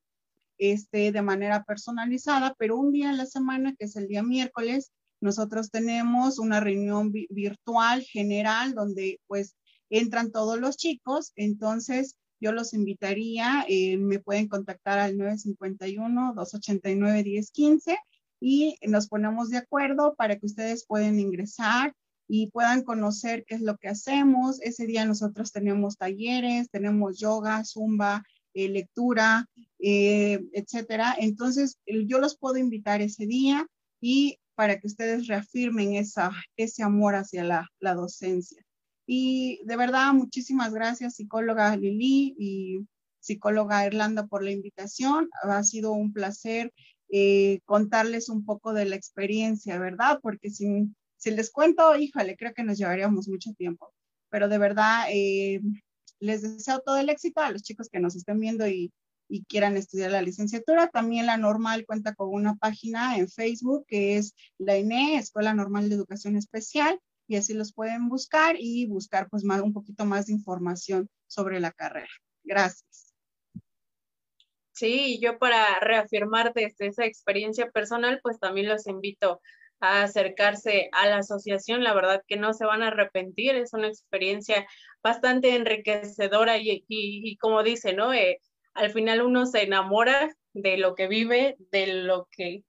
este, de manera personalizada, pero un día a la semana, que es el día miércoles, nosotros tenemos una reunión virtual general donde pues entran todos los chicos, entonces yo los invitaría, eh, me pueden contactar al 951-289-1015 y nos ponemos de acuerdo para que ustedes puedan ingresar y puedan conocer qué es lo que hacemos. Ese día nosotros tenemos talleres, tenemos yoga, zumba, eh, lectura, eh, etcétera. Entonces, yo los puedo invitar ese día y para que ustedes reafirmen esa, ese amor hacia la, la docencia. Y de verdad, muchísimas gracias, psicóloga Lili, y psicóloga Irlanda, por la invitación. Ha sido un placer eh, contarles un poco de la experiencia, ¿verdad? Porque si, si les cuento, híjole, creo que nos llevaríamos mucho tiempo. Pero de verdad, eh, les deseo todo el éxito a los chicos que nos estén viendo y, y quieran estudiar la licenciatura. También la normal cuenta con una página en Facebook que es la INE, Escuela Normal de Educación Especial, y así los pueden buscar y buscar pues más, un poquito más de información sobre la carrera. Gracias. Sí, yo para reafirmar desde esa experiencia personal, pues también los invito a acercarse a la asociación. La verdad que no se van a arrepentir, es una experiencia bastante enriquecedora y, y, como dice, ¿no? Eh, al final uno se enamora de lo que vive, de lo que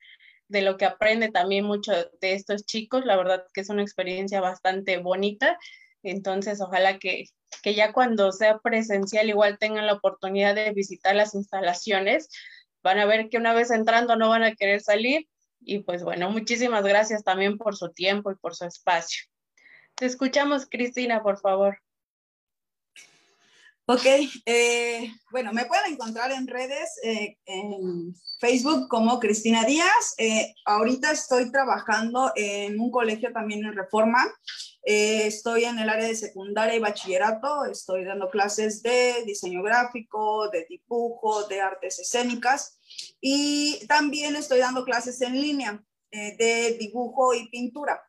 de lo que aprende también mucho de estos chicos. La verdad que es una experiencia bastante bonita. Entonces, ojalá que, que ya cuando sea presencial igual tengan la oportunidad de visitar las instalaciones. Van a ver que una vez entrando no van a querer salir. Y pues bueno, muchísimas gracias también por su tiempo y por su espacio. Te escuchamos, Cristina, por favor. Ok, eh, bueno, me pueden encontrar en redes, eh, en Facebook como Cristina Díaz. Eh, ahorita estoy trabajando en un colegio también en Reforma. estoy en el área de secundaria y bachillerato. Estoy dando clases de diseño gráfico, de dibujo, de artes escénicas. Y también estoy dando clases en línea de dibujo y pintura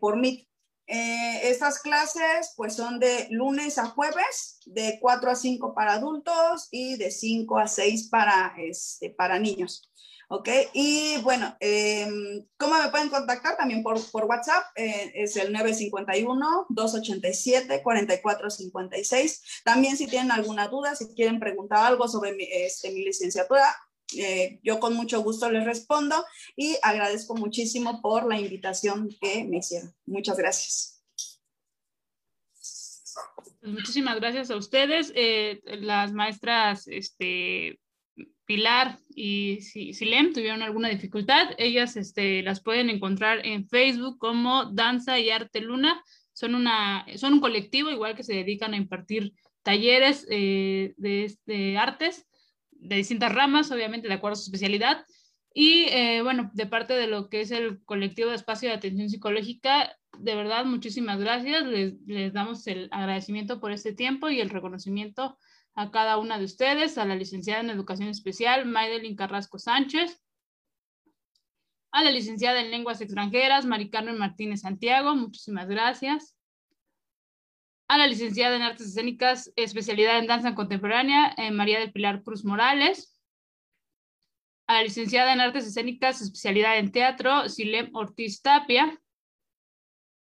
por Meet. Eh, estas clases pues son de lunes a jueves, de 4 a 5 para adultos y de 5 a 6 para, este, para niños. ¿Ok? Y bueno, em, ¿cómo me pueden contactar? También por, por WhatsApp, eh, es el 951-287-4456. También si tienen alguna duda, si quieren preguntar algo sobre este, mi licenciatura, eh, yo con mucho gusto les respondo y agradezco muchísimo por la invitación que me hicieron. Muchas gracias. Pues muchísimas gracias a ustedes. Eh, las maestras este, Pilar y Silem tuvieron alguna dificultad. Ellas este, las pueden encontrar en Facebook como Danza y Arte Luna. Son, un colectivo igual que se dedican a impartir talleres eh, de artes de distintas ramas, obviamente de acuerdo a su especialidad. Y eh, bueno, de parte de lo que es el colectivo de espacio de atención psicológica, de verdad, muchísimas gracias. Les, les, damos el agradecimiento por este tiempo y el reconocimiento a cada una de ustedes, a la licenciada en Educación Especial, Maydelin Carrasco Sánchez, a la licenciada en Lenguas Extranjeras, Mari Carmen Martínez Santiago, muchísimas gracias a la licenciada en Artes Escénicas, especialidad en danza contemporánea, María del Pilar Cruz Morales, a la licenciada en Artes Escénicas, especialidad en teatro, Silem Ortiz Tapia,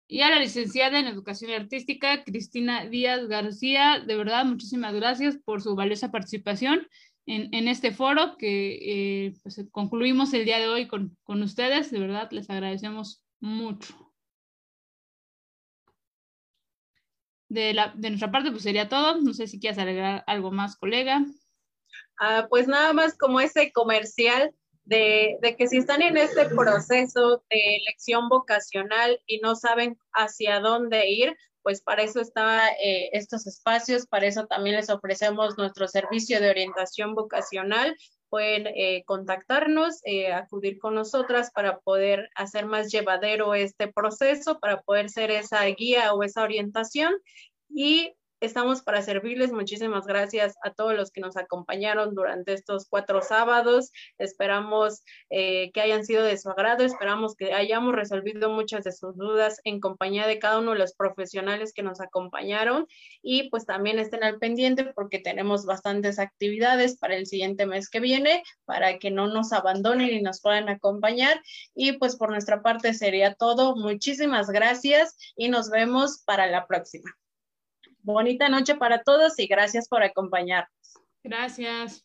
y a la licenciada en Educación Artística, Cristina Díaz García. De verdad, muchísimas gracias por su valiosa participación en, este foro que eh, pues, concluimos el día de hoy con, con ustedes. De verdad, les agradecemos mucho. De, la, de nuestra parte, pues sería todo. No sé si quieres agregar algo más, colega. Ah, pues nada más como ese comercial de, de, que si están en este proceso de elección vocacional y no saben hacia dónde ir, pues para eso están eh, estos espacios, para eso también les ofrecemos nuestro servicio de orientación vocacional. Pueden eh, contactarnos, eh, acudir con nosotras para poder hacer más llevadero este proceso, para poder ser esa guía o esa orientación. Y Estamos para servirles. Muchísimas gracias a todos los que nos acompañaron durante estos cuatro sábados. Esperamos eh, que hayan sido de su agrado. Esperamos que hayamos resolvido muchas de sus dudas en compañía de cada uno de los profesionales que nos acompañaron. Y pues también estén al pendiente porque tenemos bastantes actividades para el siguiente mes que viene para que no nos abandonen y nos puedan acompañar. Y pues por nuestra parte sería todo. Muchísimas gracias y nos vemos para la próxima. Bonita noche para todos y gracias por acompañarnos. Gracias.